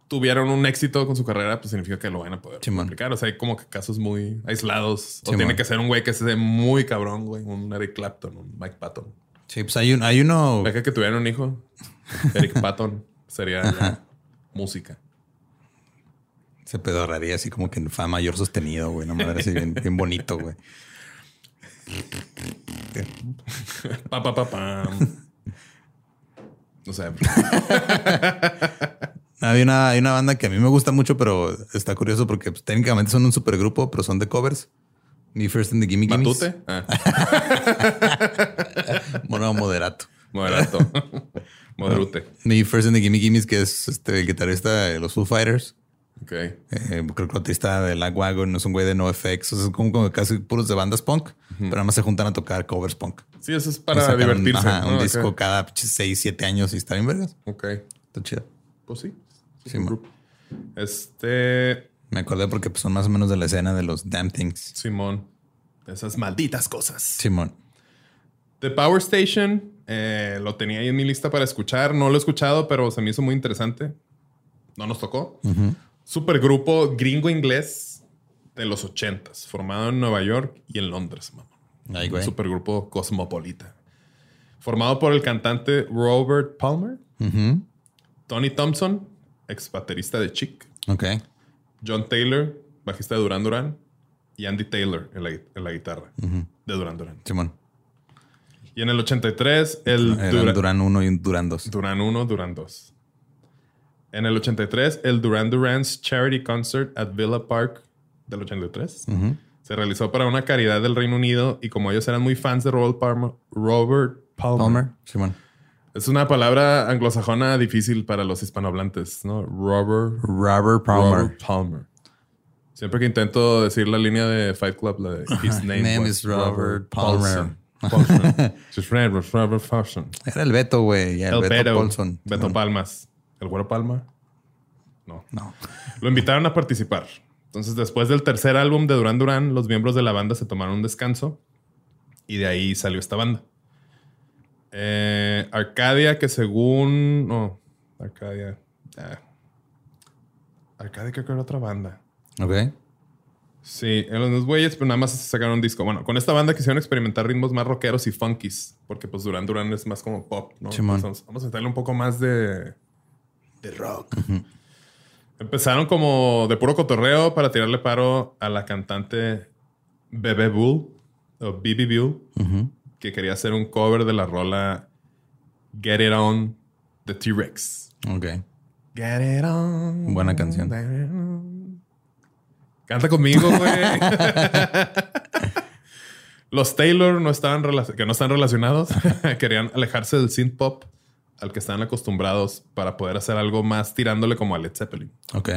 Speaker 1: tuvieron un éxito con su carrera, pues significa que lo van a poder aplicar. O sea, hay como que casos muy aislados. O
Speaker 2: Simón.
Speaker 1: tiene que ser un güey que sea muy cabrón, güey. Un Eric Clapton, un Mike Patton.
Speaker 2: Sí, pues hay, un, hay uno...
Speaker 1: Deja que tuvieran un hijo. Eric *laughs* Patton sería música.
Speaker 2: Se pedorraría así como que en fa mayor sostenido, güey. Una madre así bien, bien bonito, güey. *laughs*
Speaker 1: Pa, pa, pa, pam. O sea, *laughs*
Speaker 2: Hay una, hay una banda que a mí me gusta mucho, pero está curioso porque pues, técnicamente son un supergrupo, pero son de covers. Me First and the Gimme Gimmes.
Speaker 1: Matute. *laughs* Ah,
Speaker 2: Mono moderato.
Speaker 1: moderato. *laughs* Moderute.
Speaker 2: Me First and the Gimme Gimmes, que es este, el guitarrista de los Foo Fighters.
Speaker 1: Ok.
Speaker 2: Eh, creo que el baterista de Lagwagon es un güey de NoFX. O sea, es como, como casi puros de bandas punk, pero nada más se juntan a tocar covers punk.
Speaker 1: Sí, eso es para
Speaker 2: un-
Speaker 1: divertirse.
Speaker 2: ajá, un disco cada 6, 7 años y está bien vergas.
Speaker 1: Ok.
Speaker 2: Está chido.
Speaker 1: Pues sí.
Speaker 2: Sí, man.
Speaker 1: Este.
Speaker 2: Me acordé porque pues, son más o menos de la escena de los Damn Things.
Speaker 1: Simón. Esas malditas cosas.
Speaker 2: Simón.
Speaker 1: The Power Station eh, lo tenía ahí en mi lista para escuchar. No lo he escuchado, pero se me hizo muy interesante. No nos tocó. Supergrupo gringo inglés de los ochentas, formado en Nueva York y en Londres. mamá.
Speaker 2: Ay,
Speaker 1: Un
Speaker 2: güey.
Speaker 1: supergrupo cosmopolita. Formado por el cantante Robert Palmer. Tony Thompson, ex baterista de Chic,
Speaker 2: Ok.
Speaker 1: John Taylor, bajista de Duran Duran, y Andy Taylor en la, en la guitarra de Duran Duran.
Speaker 2: Simón.
Speaker 1: Y en el 83, el
Speaker 2: Eran
Speaker 1: Dura-
Speaker 2: Duran 1 y Duran 2.
Speaker 1: Duran 1, Duran 2. En el 83, el Duran Duran's Charity Concert at Villa Park del 83 se realizó para una caridad del Reino Unido y como ellos eran muy fans de Robert Palmer, Robert Palmer,
Speaker 2: Palmer. Simón.
Speaker 1: es una palabra anglosajona difícil para los hispanohablantes, ¿no? Robert,
Speaker 2: Robert Palmer.
Speaker 1: Robert Palmer. Siempre que intento decir la línea de Fight Club, la de His name,
Speaker 2: is Robert Palmer.
Speaker 1: Paulson. *laughs* Paulson. Robert Paulson.
Speaker 2: Era el Beto, güey. El,
Speaker 1: El
Speaker 2: Beto,
Speaker 1: Beto,
Speaker 2: Paulson.
Speaker 1: Beto. Palmas. ¿El güero Palma? No.
Speaker 2: No.
Speaker 1: Lo invitaron a participar. Entonces, después del tercer álbum de Duran Duran, los miembros de la banda se tomaron un descanso y de ahí salió esta banda. Eh, Arcadia, que según. No, Arcadia. ah. Arcadia, creo que era otra banda.
Speaker 2: Ok.
Speaker 1: Sí, eran los güeyes, pero nada más sacaron un disco. Bueno, con esta banda quisieron experimentar ritmos más rockeros y funkies, porque pues Duran Duran es más como pop, ¿no? Entonces, vamos a meterle un poco más de, de rock. Empezaron como de puro cotorreo para tirarle paro a la cantante Bebe Bull, o Bibi Bull, que quería hacer un cover de la rola Get It On de T-Rex.
Speaker 2: Ok.
Speaker 1: Get it on.
Speaker 2: Buena canción.
Speaker 1: Canta conmigo, güey. *laughs* Los Taylor no estaban que no están relacionados. *laughs* Querían alejarse del synth pop al que estaban acostumbrados para poder hacer algo más tirándole como a Led Zeppelin.
Speaker 2: Ok.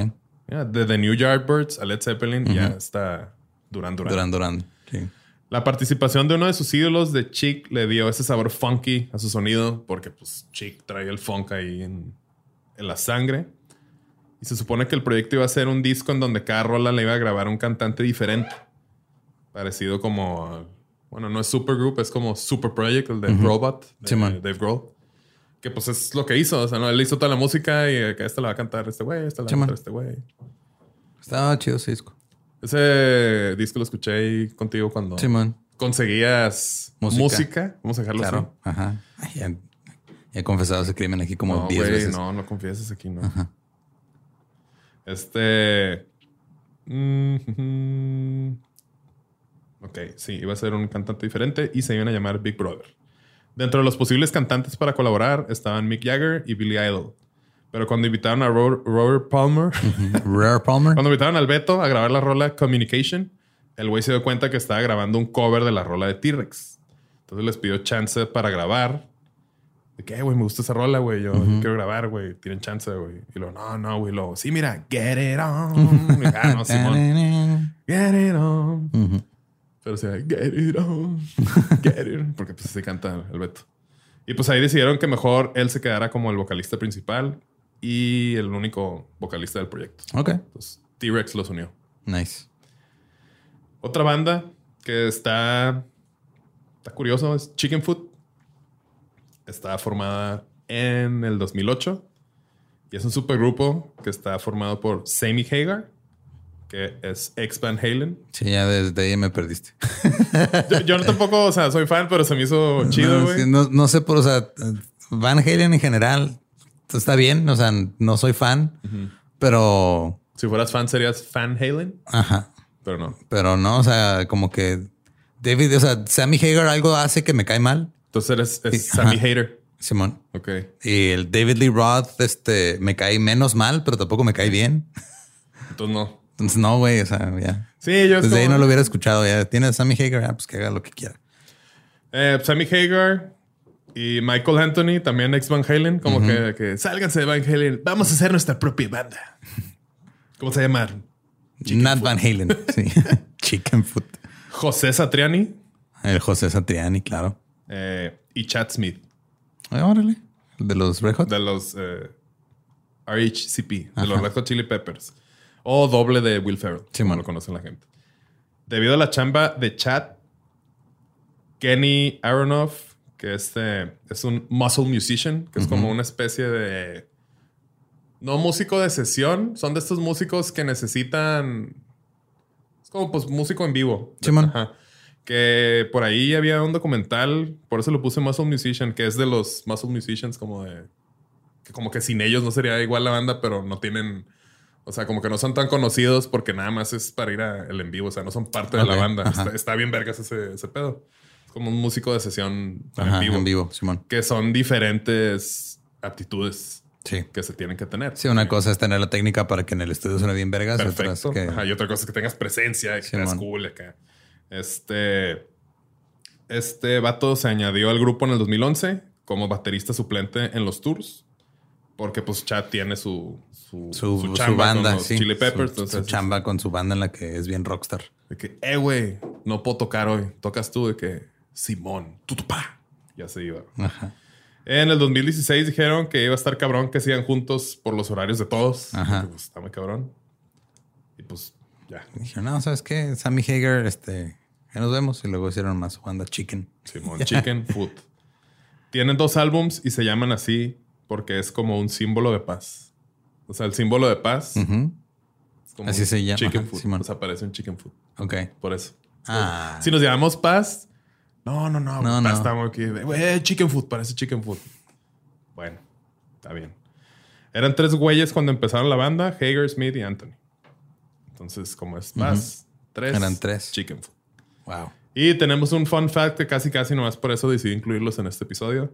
Speaker 1: Ya, de The New Yardbirds a Led Zeppelin ya está Duran Duran.
Speaker 2: Duran Duran. Sí.
Speaker 1: La participación de uno de sus ídolos de Chic le dio ese sabor funky a su sonido porque pues Chic trae el funk ahí en, en la sangre. Y se supone que el proyecto iba a ser un disco en donde cada rola le iba a grabar un cantante diferente. Parecido como... Bueno, no es Supergroup, es como Super Project, el de Robot, de
Speaker 2: Sí.
Speaker 1: Dave Grohl. Que pues es lo que hizo. O sea, ¿no? él hizo toda la música y eh, que esta la va a cantar este güey, esta la va a cantar este güey.
Speaker 2: Estaba chido ese disco.
Speaker 1: Ese disco lo escuché ahí contigo cuando
Speaker 2: Simón.
Speaker 1: conseguías
Speaker 2: Música.
Speaker 1: música. Vamos a dejarlo
Speaker 2: Claro. Ajá. Ay, ya, ya he confesado ese crimen aquí
Speaker 1: así.
Speaker 2: como
Speaker 1: No,
Speaker 2: 10
Speaker 1: güey,
Speaker 2: veces.
Speaker 1: no, no confieses aquí, no. Este. mm, *laughs* Ok, sí, iba a ser un cantante diferente y se iban a llamar Big Brother. Dentro de los posibles cantantes para colaborar estaban Mick Jagger y Billy Idol. Pero cuando invitaron a Ro- Robert Palmer,
Speaker 2: Rare Palmer. *laughs*
Speaker 1: Cuando invitaron al Beto a grabar la rola Communication, el güey se dio cuenta que estaba grabando un cover de la rola de T-Rex. Entonces les pidió chance para grabar. De que, "Eh, güey, me gusta esa rola, güey. Yo quiero grabar, güey. Tienen chance, güey. Y luego, no, no, güey. Luego, sí, mira, get it on. *laughs* Ah, no, Simón. *laughs* Get it on.
Speaker 2: Ujú.
Speaker 1: Pero o sea, get it on. *laughs* Get it on. Porque pues se canta el Beto. Y pues ahí decidieron que mejor él se quedara como el vocalista principal y el único vocalista del proyecto.
Speaker 2: Ok.
Speaker 1: Entonces T-Rex los unió.
Speaker 2: Nice.
Speaker 1: Otra banda que está, está curioso es Chicken Foot. Está formada en el 2008 y es un supergrupo que está formado por Sammy Hagar, que es ex Van Halen.
Speaker 2: Sí, ya desde ahí me perdiste. *laughs*
Speaker 1: Yo, yo no tampoco, o sea, soy fan, pero se me hizo chido,
Speaker 2: no,
Speaker 1: güey.
Speaker 2: sí, no, no sé, por, o sea, Van Halen en general está bien. O sea, no soy fan, pero
Speaker 1: Si fueras fan, serías Fan Halen,
Speaker 2: ajá.
Speaker 1: pero no.
Speaker 2: Pero no, o sea, como que David, o sea, Sammy Hagar algo hace que me cae mal,
Speaker 1: Entonces eres Sammy
Speaker 2: ajá.
Speaker 1: Hater.
Speaker 2: Simón.
Speaker 1: Ok.
Speaker 2: Y el David Lee Roth, este, me cae menos mal, pero tampoco me cae bien.
Speaker 1: Entonces no.
Speaker 2: Entonces, no, güey, o sea, ya.
Speaker 1: Sí, yo es
Speaker 2: Desde ahí
Speaker 1: como-
Speaker 2: no lo hubiera escuchado. Ya tiene a Sammy Hagar, ah, pues que haga lo que quiera.
Speaker 1: Eh, Sammy Hagar y Michael Anthony, también ex Van Halen, como que, que sálganse de Van Halen, vamos a hacer nuestra propia banda. *laughs* ¿Cómo se llama?
Speaker 2: Nat Van Halen, sí. *laughs* Chicken Foot.
Speaker 1: José Satriani
Speaker 2: El José Satriani, claro.
Speaker 1: eh, y Chad Smith
Speaker 2: Ay, órale. El de los Red Hot.
Speaker 1: de los eh, RHCP, de
Speaker 2: Ajá.
Speaker 1: los Red Hot Chili Peppers. O doble de Will Ferrell,
Speaker 2: Sí,
Speaker 1: como
Speaker 2: man.
Speaker 1: lo conocen la gente. Debido a la chamba de Chad, Kenny Aronoff, que este es un muscle musician, que es como una especie de. No músico de sesión, son de estos músicos que necesitan. Es como pues músico en vivo.
Speaker 2: Sí, man.
Speaker 1: Ajá. Que por ahí había un documental, por eso lo puse Muscle Musician, que es de los Muscle Musicians, como de. Que como que sin ellos no sería igual la banda, pero no tienen. O sea, como que no son tan conocidos porque nada más es para ir al en vivo. O sea, no son parte de la banda. Está, está bien vergas ese, ese pedo. Es como un músico de sesión
Speaker 2: Ajá,
Speaker 1: en vivo.
Speaker 2: en vivo, Simón.
Speaker 1: Que son diferentes aptitudes
Speaker 2: Sí.
Speaker 1: que se tienen que tener.
Speaker 2: Sí, una cosa es tener la técnica para que en el estudio suene bien vergas.
Speaker 1: Perfecto.
Speaker 2: que-
Speaker 1: Ajá, y otra cosa es que tengas presencia, que seas cool acá. Este, este vato se añadió al grupo en el 2011 como baterista suplente en los tours. Porque pues Chad tiene su, su,
Speaker 2: su,
Speaker 1: su
Speaker 2: su
Speaker 1: chamba
Speaker 2: banda,
Speaker 1: con los
Speaker 2: sí.
Speaker 1: Chili Peppers.
Speaker 2: Su, chamba con su banda en la que es bien rockstar.
Speaker 1: de que, eh, güey, no puedo tocar hoy. Tocas tú de que, Simón, tutupá. Ya se iba.
Speaker 2: Ajá.
Speaker 1: En el 2016 dijeron que iba a estar cabrón que sigan juntos por los horarios de todos.
Speaker 2: Ajá.
Speaker 1: Porque, pues, está muy cabrón. Y pues, ya.
Speaker 2: Dijeron, no, ¿sabes qué? Sammy Hagar, este, ya nos vemos. Y luego hicieron más su banda Chicken.
Speaker 1: Simón, Chicken Food. *laughs* Tienen dos álbums y se llaman así porque es como un símbolo de paz. O sea, el símbolo de paz es como
Speaker 2: Así se llama,
Speaker 1: Chicken
Speaker 2: ajá,
Speaker 1: Food.
Speaker 2: Simón.
Speaker 1: O sea, parece un Chicken Food.
Speaker 2: Ok.
Speaker 1: Por eso.
Speaker 2: Ah.
Speaker 1: Si nos llamamos paz, no, no, no.
Speaker 2: No, no.
Speaker 1: estamos aquí. Güey, Chicken Food, parece Chicken Food. Bueno, está bien. Eran tres güeyes cuando empezaron la banda: Hager, Smith y Anthony. Entonces, como es paz, tres.
Speaker 2: Eran tres.
Speaker 1: Chicken Food.
Speaker 2: Wow.
Speaker 1: Y tenemos un fun fact que casi casi nomás por eso decidí incluirlos en este episodio.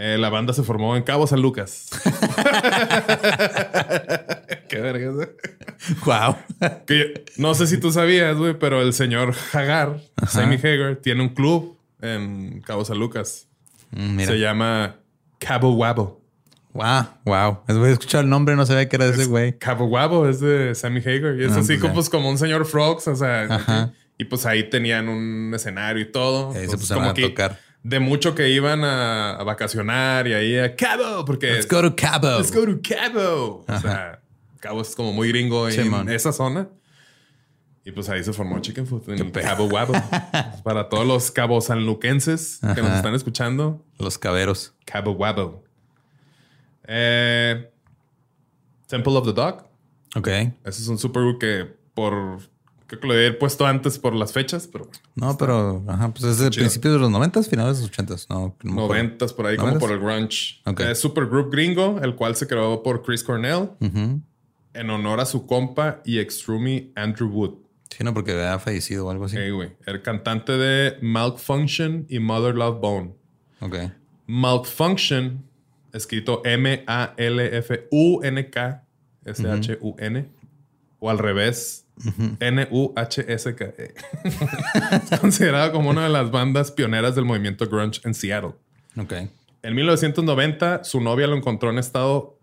Speaker 1: Eh, la banda se formó en Cabo San Lucas. *laughs* Qué verga.
Speaker 2: Wow.
Speaker 1: Que no sé si tú sabías, güey, pero el señor Hagar, Sammy Hagar, tiene un club en Cabo San Lucas.
Speaker 2: Mm.
Speaker 1: Se llama Cabo Wabo.
Speaker 2: Wow. Wow. Voy a escuchar el nombre, no sabía que era de ese güey.
Speaker 1: Cabo Wabo es de Sammy Hagar. Y es
Speaker 2: Ah,
Speaker 1: así
Speaker 2: pues
Speaker 1: como, pues, un señor Frogs. O sea,
Speaker 2: Ajá.
Speaker 1: y pues ahí tenían un escenario y todo.
Speaker 2: Ahí se pusieron a
Speaker 1: que
Speaker 2: tocar.
Speaker 1: De mucho que iban a, a vacacionar y ahí a Cabo, porque
Speaker 2: Let's go to Cabo.
Speaker 1: Let's go to Cabo. O sea, Cabo es como muy gringo
Speaker 2: Sí,
Speaker 1: en
Speaker 2: man.
Speaker 1: esa zona. Y pues ahí se formó Chicken Food en Cabo Wabo. *laughs* Para todos los cabo sanluquenses que nos
Speaker 2: Ajá.
Speaker 1: están escuchando,
Speaker 2: Los caberos.
Speaker 1: Cabo Wabo. Eh, Temple of the Dog.
Speaker 2: Ok.
Speaker 1: Ese es un supergroup que por... Creo que lo había puesto antes por las fechas, pero
Speaker 2: No, pero ajá, pues es de principios de los noventas, finales de los ochentas. No, no me acuerdo.
Speaker 1: noventas por ahí, como por el grunge.
Speaker 2: Ok.
Speaker 1: Es supergroup gringo, el cual se creó por Chris Cornell en honor a su compa y ex roomie Andrew Wood.
Speaker 2: Sí, no, porque había fallecido o algo así.
Speaker 1: Güey. El cantante de Malfunction y Mother Love Bone.
Speaker 2: Ok.
Speaker 1: Malfunction, escrito M-A-L-F-U-N-K S-H-U-N. O al revés, N-U-H-S-K. *laughs* es considerado como una de las bandas pioneras del movimiento grunge en Seattle.
Speaker 2: Ok.
Speaker 1: En 1990, su novia lo encontró en estado.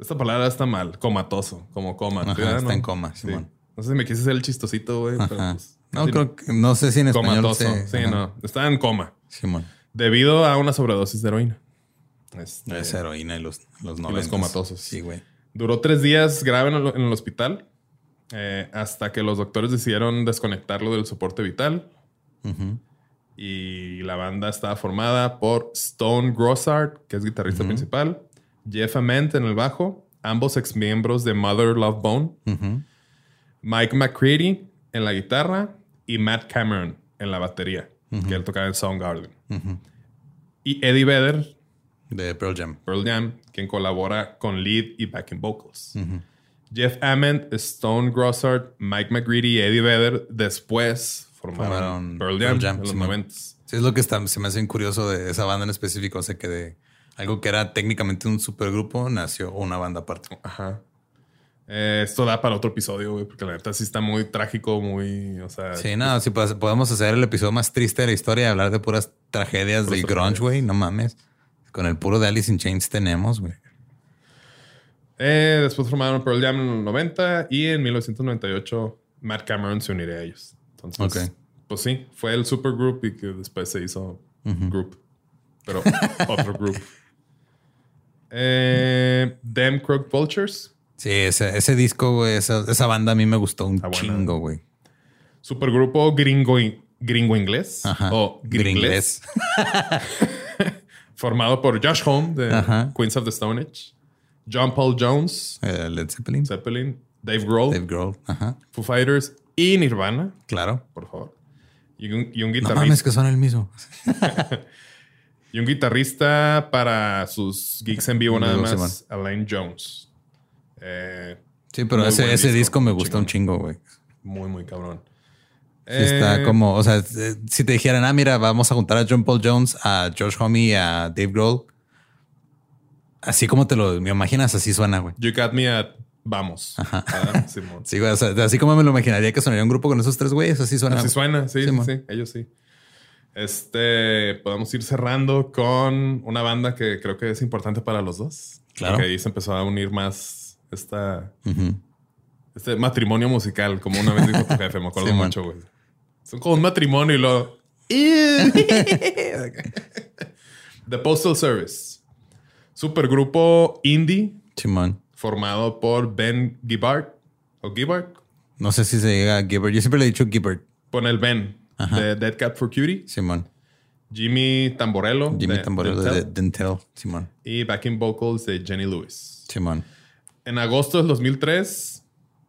Speaker 1: Esta palabra está mal, comatoso, como coma.
Speaker 2: Ajá, está
Speaker 1: ¿No?
Speaker 2: en coma,
Speaker 1: Sí.
Speaker 2: Simón.
Speaker 1: No sé si me quise hacer el chistosito, güey. pues,
Speaker 2: No,
Speaker 1: sí,
Speaker 2: creo que no sé si en español
Speaker 1: Comatoso. Sí,
Speaker 2: ajá.
Speaker 1: no. Estaba en coma.
Speaker 2: Simón.
Speaker 1: debido a una sobredosis de heroína.
Speaker 2: Este, Esa heroína y los, los,
Speaker 1: y los comatosos.
Speaker 2: Sí, güey.
Speaker 1: Duró tres días grave en el, hospital eh, hasta que los doctores decidieron desconectarlo del soporte vital. Y la banda estaba formada por Stone Grossart, que es guitarrista principal, Jeff Ament en el bajo, ambos ex miembros de Mother Love Bone, Mike McCready en la guitarra y Matt Cameron en la batería, que él tocaba en Soundgarden. Y Eddie Vedder
Speaker 2: de Pearl Jam.
Speaker 1: Pearl Jam, quien colabora con lead y backing vocals. Jeff Ament, Stone Grossart, Mike McGreedy y Eddie Vedder después formaron, Pearl Jam, en los momentos.
Speaker 2: Sí, es lo que se me hace curioso de esa banda en específico. O sea, que de algo que era técnicamente un supergrupo nació una banda aparte.
Speaker 1: Ajá. Eh, esto da para otro episodio, güey, porque la verdad sí está muy trágico, muy, o sea...
Speaker 2: Sí, no, si podemos hacer el episodio más triste de la historia y hablar de puras tragedias del grunge, güey, no mames. Con el puro de Alice in Chains tenemos, güey.
Speaker 1: Eh, después formaron Pearl Jam en los 90 y en 1998 Matt Cameron se uniría a ellos. Entonces, pues sí, fue el supergroup y que después se hizo group. Pero *laughs* otro group. Eh, Them Crook Vultures.
Speaker 2: Sí, ese, disco, güey, esa, banda a mí me gustó un chingo, güey.
Speaker 1: Supergrupo gringo, gringo inglés.
Speaker 2: Ajá.
Speaker 1: O gringlés. *laughs* formado por Josh Home de Queens of the Stone Age, John Paul Jones,
Speaker 2: eh, Led Zeppelin,
Speaker 1: Zeppelin, Dave Grohl,
Speaker 2: Dave Grohl, Ajá.
Speaker 1: Foo Fighters y Nirvana.
Speaker 2: Claro.
Speaker 1: Por favor. Y un, guitarrista.
Speaker 2: No mames, que son el mismo. *laughs* *laughs*
Speaker 1: y un guitarrista para sus gigs en vivo, nada más, Alain Jones.
Speaker 2: Eh, sí, pero ese, ese disco, me gusta un chingo, güey.
Speaker 1: Muy, muy cabrón
Speaker 2: está eh, como, o sea, eh, si te dijeran, ah, mira, vamos a juntar a John Paul Jones, a George Homey y a Dave Grohl. Así como te lo me imaginas, así suena, güey.
Speaker 1: You got me at vamos.
Speaker 2: Ajá. Ah, *laughs* sí, güey, o sea, así como me lo imaginaría que sonaría un grupo con esos tres güeyes, así suena.
Speaker 1: Así suena, sí, sí, ellos sí. Este, podemos ir cerrando con una banda que creo que es importante para los dos.
Speaker 2: Claro.
Speaker 1: Que ahí se empezó a unir más esta, este matrimonio musical, como una vez dijo tu jefe, me acuerdo mucho, güey. Son como un matrimonio y lo. *laughs* The Postal Service. Supergrupo indie.
Speaker 2: Simón.
Speaker 1: Formado por Ben Gibbard. ¿O Gibbard?
Speaker 2: No sé si se llega Gibbard. Yo siempre le he dicho Gibbard.
Speaker 1: Pon el Ben. De Dead Cat for Cutie.
Speaker 2: Simón.
Speaker 1: Jimmy Tamborello.
Speaker 2: Jimmy Tamborello de Dentel. Simón.
Speaker 1: Y backing vocals de Jenny Lewis.
Speaker 2: Simón.
Speaker 1: En agosto del 2003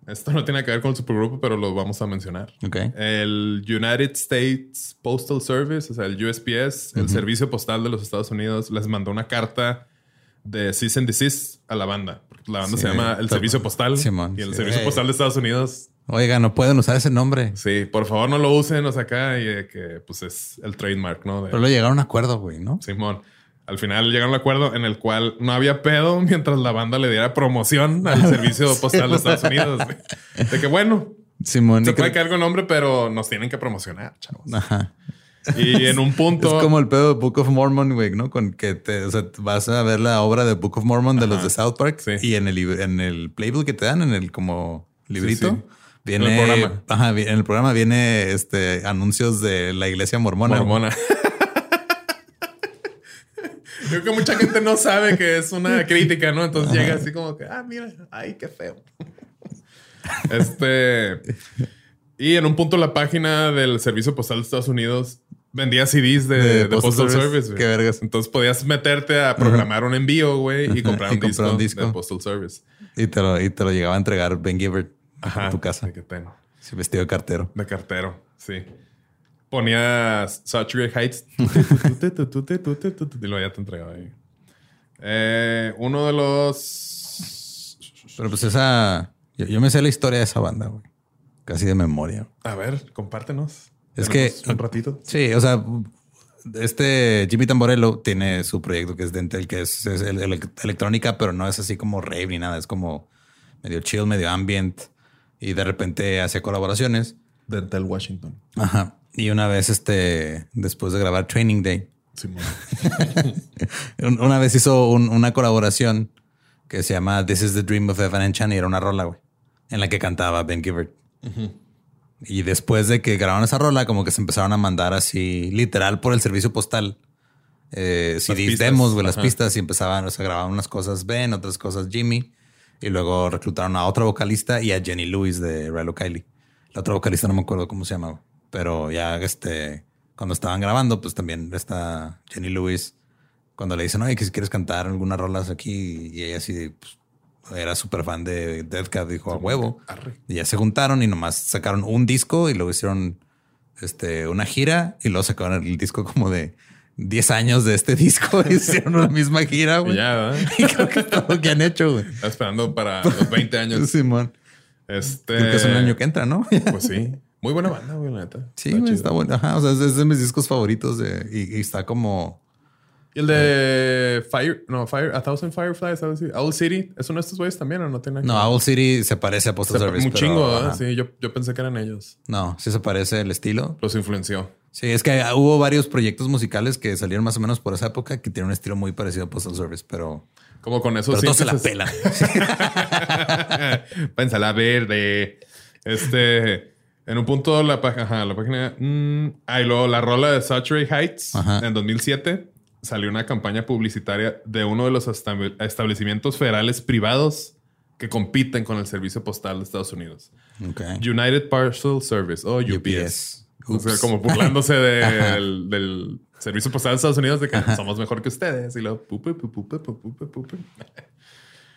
Speaker 1: esto no tiene que ver con el supergrupo, pero lo vamos a mencionar. El United States Postal Service, o sea, el USPS, el Servicio Postal de los Estados Unidos, les mandó una carta de cease and desist a la banda. Porque la banda se llama el Servicio Postal. y el Servicio Postal de Estados Unidos.
Speaker 2: Oiga, no pueden usar ese nombre.
Speaker 1: Sí, por favor no lo usen, o sea, acá, y que pues es el trademark, ¿no?
Speaker 2: pero lo llegaron a un acuerdo, güey, ¿no?
Speaker 1: Simón. Al final llegaron a un acuerdo en el cual no había pedo *laughs* mientras la banda le diera promoción al *laughs* servicio postal de Estados Unidos. De que bueno,
Speaker 2: Simón,
Speaker 1: se puede caer con nombre, pero nos tienen que promocionar, chavos. Ajá. Y en un *laughs* punto.
Speaker 2: Es como el pedo de Book of Mormon, güey, ¿no? Con que te, o sea, vas a ver la obra de Book of Mormon de los de South Park y en el, en el playbook que te dan, en el como librito. Viene, en el programa. Ajá, en el programa viene este anuncios de la iglesia mormona.
Speaker 1: Mormona. Creo que mucha gente no sabe que es una *laughs* crítica, ¿no? Entonces llega así como que, ah, mira, ay, qué feo. *laughs* Este. Y en un punto la página del Servicio Postal de Estados Unidos vendía CDs de, Postal, Service.
Speaker 2: Qué vergas.
Speaker 1: Entonces podías meterte a programar un envío, güey, y comprar un, disco de Postal Service.
Speaker 2: Y te lo, y te lo llegaba a entregar Ben Gibbard a tu casa.
Speaker 1: Qué pena.
Speaker 2: Sí, vestido de cartero.
Speaker 1: De cartero, sí ponías Saturate Heights y lo ya te entregaba ahí. Eh, uno de los.
Speaker 2: Pero pues esa. Yo, me sé la historia de esa banda, güey. Casi de memoria.
Speaker 1: A ver, compártenos.
Speaker 2: Es que.
Speaker 1: Un ratito.
Speaker 2: Sí, o sea, este Jimmy Tamborello tiene su proyecto que es Dental, que es, electrónica, pero no es así como rave ni nada. Es como medio chill, medio ambient. Y de repente hace colaboraciones.
Speaker 1: Dental Washington.
Speaker 2: Ajá. Y una vez, este, después de grabar Training Day, *laughs* una vez hizo una colaboración que se llama This is the Dream of Evan and Chan y era una rola, güey, en la que cantaba Ben Gibbard. Y después de que grabaron esa rola, como que se empezaron a mandar así literal por el servicio postal eh, CDs demos, güey, las
Speaker 1: ajá.
Speaker 2: pistas y empezaban, o sea, grababan unas cosas Ben, otras cosas Jimmy. Y luego reclutaron a otra vocalista y a Jenny Lewis de Rilo Kiley. La otra vocalista no me acuerdo cómo se llama, güey. Pero ya este, cuando estaban grabando, pues también está Jenny Lewis. Cuando le dicen, oye, que si quieres cantar algunas rolas aquí, y ella así, pues, era súper fan de Death Cab, dijo a huevo.
Speaker 1: Arre.
Speaker 2: Y ya se juntaron y nomás sacaron un disco y luego hicieron este, una gira y luego sacaron el disco como de 10 años de este disco y *laughs* hicieron la misma gira, güey.
Speaker 1: ya, ¿verdad? *laughs*
Speaker 2: Y creo que es todo lo que han hecho, güey.
Speaker 1: Esperando para los 20 años. *laughs*
Speaker 2: Simón.
Speaker 1: Este.
Speaker 2: Creo que es un año que entra, ¿no?
Speaker 1: Pues sí. Muy buena banda, güey, la neta.
Speaker 2: Sí,
Speaker 1: Está
Speaker 2: güey, está bueno. Ajá, o sea, es, es de mis discos favoritos de, y, y está como...
Speaker 1: Y el de Fire, no, Fire, A Thousand Fireflies, algo así. Owl City, ¿es uno de estos güeyes también o no tiene
Speaker 2: No, Owl City se parece a Postal? Service.
Speaker 1: Un
Speaker 2: pero,
Speaker 1: chingo,
Speaker 2: ajá.
Speaker 1: Sí, yo, yo pensé que eran ellos.
Speaker 2: No, sí se parece el estilo.
Speaker 1: Los influenció.
Speaker 2: Sí, es que hubo varios proyectos musicales que salieron más o menos por esa época que tienen un estilo muy parecido a Postal Service, pero,
Speaker 1: Como con esos
Speaker 2: pero todos se la pelan. *laughs*
Speaker 1: Pensala verde. Este. En un punto la, ajá, la página. mm, ah, y luego la rola de Saturday Heights
Speaker 2: Ajá.
Speaker 1: en 2007 salió una campaña publicitaria de uno de los estab- establecimientos federales privados que compiten con el servicio postal de Estados Unidos.
Speaker 2: Ok.
Speaker 1: United Parcel Service o UPS.
Speaker 2: UPS.
Speaker 1: O sea, como burlándose del, *laughs* del servicio postal de Estados Unidos de que somos mejor que ustedes. Y luego, pupe, pupe, pupe, pupe, pupe.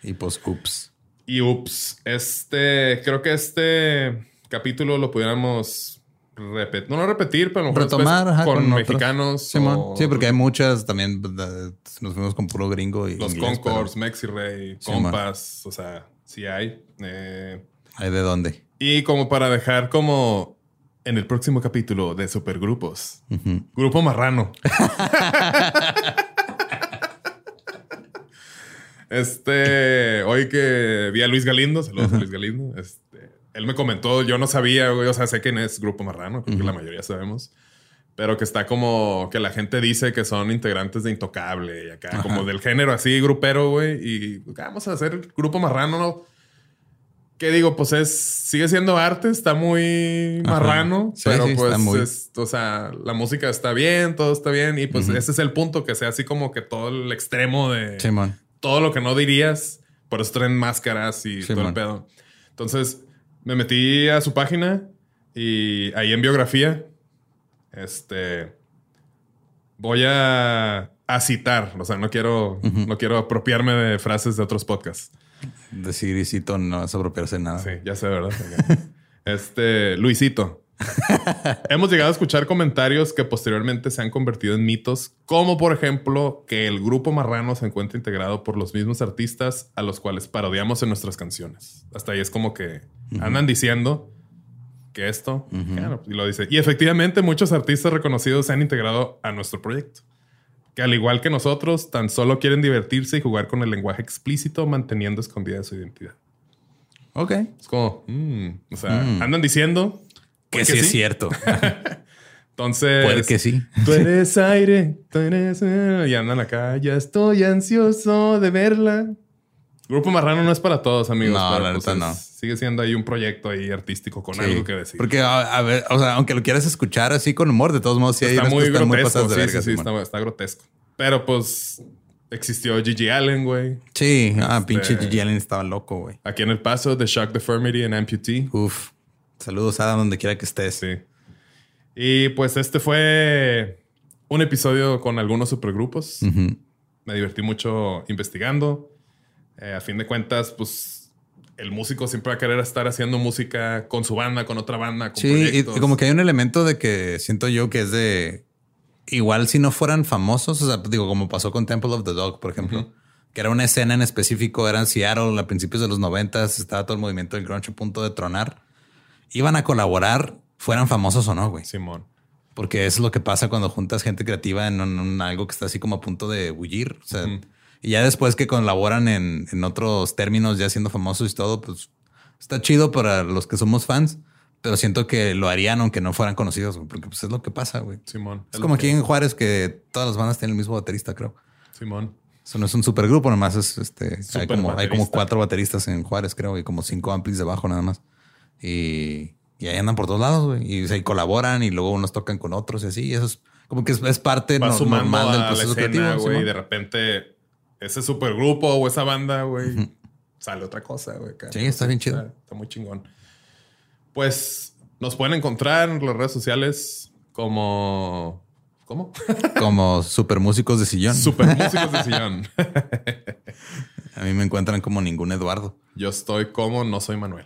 Speaker 2: Y pues, ups.
Speaker 1: Y ups, este, creo que este capítulo lo pudiéramos repetir, no, no repetir, pero a lo mejor
Speaker 2: Retomar ajá,
Speaker 1: con, mexicanos. O
Speaker 2: Sí, porque hay muchas también. Nos fuimos con puro gringo y.
Speaker 1: los
Speaker 2: inglés,
Speaker 1: Concords,
Speaker 2: pero
Speaker 1: Mexi-Ray,
Speaker 2: Simón.
Speaker 1: Compas, o sea, sí hay. Eh,
Speaker 2: ¿Hay de dónde?
Speaker 1: y como para dejar como en el próximo capítulo de Supergrupos,
Speaker 2: Ujú.
Speaker 1: Grupo Marrano. *laughs* Este, hoy que vi a Luis Galindo, saludos a Luis Galindo. Este, él me comentó, yo no sabía, güey, o sea, sé quién es Grupo Marrano, creo que la mayoría sabemos, pero que está como que la gente dice que son integrantes de Intocable y acá, como del género así, grupero, güey, y "Ah, vamos a hacer Grupo Marrano, ¿no? ¿Qué digo? Pues es, sigue siendo arte, está muy
Speaker 2: Ajá.
Speaker 1: marrano,
Speaker 2: Sí,
Speaker 1: pero
Speaker 2: sí,
Speaker 1: pues,
Speaker 2: muy-
Speaker 1: es- o sea, la música está bien, todo está bien, y pues
Speaker 2: Ujú.
Speaker 1: ese es el punto, que sea así como que todo el extremo de
Speaker 2: Simón.
Speaker 1: todo lo que no dirías, por eso traen máscaras y
Speaker 2: Sí,
Speaker 1: todo el
Speaker 2: man.
Speaker 1: pedo. Entonces, me metí a su página y ahí en biografía, este, voy a, a citar, o sea, no quiero, no quiero apropiarme de frases de otros podcasts.
Speaker 2: Decir y cito no es apropiarse de nada.
Speaker 1: Sí, ya sé, ¿verdad? *laughs* este, Luisito. Hemos llegado a escuchar comentarios que posteriormente se han convertido en mitos, como por ejemplo que el grupo Marrano se encuentra integrado por los mismos artistas a los cuales parodiamos en nuestras canciones. Hasta ahí es como que andan diciendo que esto, claro, y lo dice. Y efectivamente muchos artistas reconocidos se han integrado a nuestro proyecto. Que al igual que nosotros, tan solo quieren divertirse y jugar con el lenguaje explícito, manteniendo escondida su identidad.
Speaker 2: Ok.
Speaker 1: Es como, mm, o sea,
Speaker 2: Mm.
Speaker 1: andan diciendo
Speaker 2: Que
Speaker 1: puede
Speaker 2: sí es cierto. *laughs*
Speaker 1: Entonces,
Speaker 2: Puede que sí.
Speaker 1: Tú eres aire, tú eres. eh, Y andan acá, ya estoy ansioso de verla. Grupo Marrano no es para todos, amigos.
Speaker 2: No,
Speaker 1: pero,
Speaker 2: la
Speaker 1: pues,
Speaker 2: neta no.
Speaker 1: Sigue siendo ahí un proyecto ahí artístico con
Speaker 2: Sí.
Speaker 1: algo que decir.
Speaker 2: Porque, a, a ver, o sea, aunque lo quieras escuchar así con humor, de todos modos, sí hay
Speaker 1: está
Speaker 2: unas
Speaker 1: muy
Speaker 2: están muy
Speaker 1: grotesco.
Speaker 2: pasadas de
Speaker 1: sí,
Speaker 2: verga.
Speaker 1: sí, sí, está, está grotesco. Pero pues existió Gigi Allen, güey.
Speaker 2: Sí, ah,
Speaker 1: Este-
Speaker 2: pinche Gigi Allen estaba loco, güey.
Speaker 1: Aquí en El Paso, The Shock Deformity and Amputee.
Speaker 2: Uf. Saludos a donde quiera que estés.
Speaker 1: Sí. Y pues este fue un episodio con algunos supergrupos. Me divertí mucho investigando. Eh, a fin de cuentas, pues el músico siempre va a querer estar haciendo música con su banda, con otra banda, con
Speaker 2: Sí,
Speaker 1: proyectos.
Speaker 2: y como que hay un elemento de que siento yo que es de igual si no fueran famosos, o sea, digo, como pasó con Temple of the Dog, por ejemplo, que era una escena en específico, era en Seattle a principios de los noventas, estaba todo el movimiento del grunge a punto de tronar. Iban a colaborar, fueran famosos o no, güey.
Speaker 1: Simón.
Speaker 2: Porque es lo que pasa cuando juntas gente creativa en, un- algo que está así como a punto de bullir. O sea, y ya después que colaboran en, en otros términos, ya siendo famosos y todo, pues está chido para los que somos fans, pero siento que lo harían aunque no fueran conocidos, güey, porque pues es lo que pasa, güey.
Speaker 1: Simón.
Speaker 2: Es como aquí en Juárez que todas las bandas tienen el mismo baterista, creo.
Speaker 1: Simón.
Speaker 2: Eso no es un supergrupo, nomás es este. Hay como, hay como cuatro bateristas en Juárez, creo, y como cinco amplis debajo nada más. Y Y ahí andan por todos lados, güey. Y se colaboran y luego unos tocan con otros y así. Y eso es como que es, parte normal del proceso creativo.
Speaker 1: güey. Y de repente ese supergrupo o esa banda, güey, sale otra cosa, güey.
Speaker 2: Sí, está bien chido.
Speaker 1: Está, muy chingón. Pues nos pueden encontrar en las redes sociales como. ¿Cómo? *laughs*
Speaker 2: como super músicos de sillón.
Speaker 1: Super músicos de sillón. *laughs*
Speaker 2: A mí me encuentran como ningún Eduardo.
Speaker 1: Yo estoy como no soy Manuel.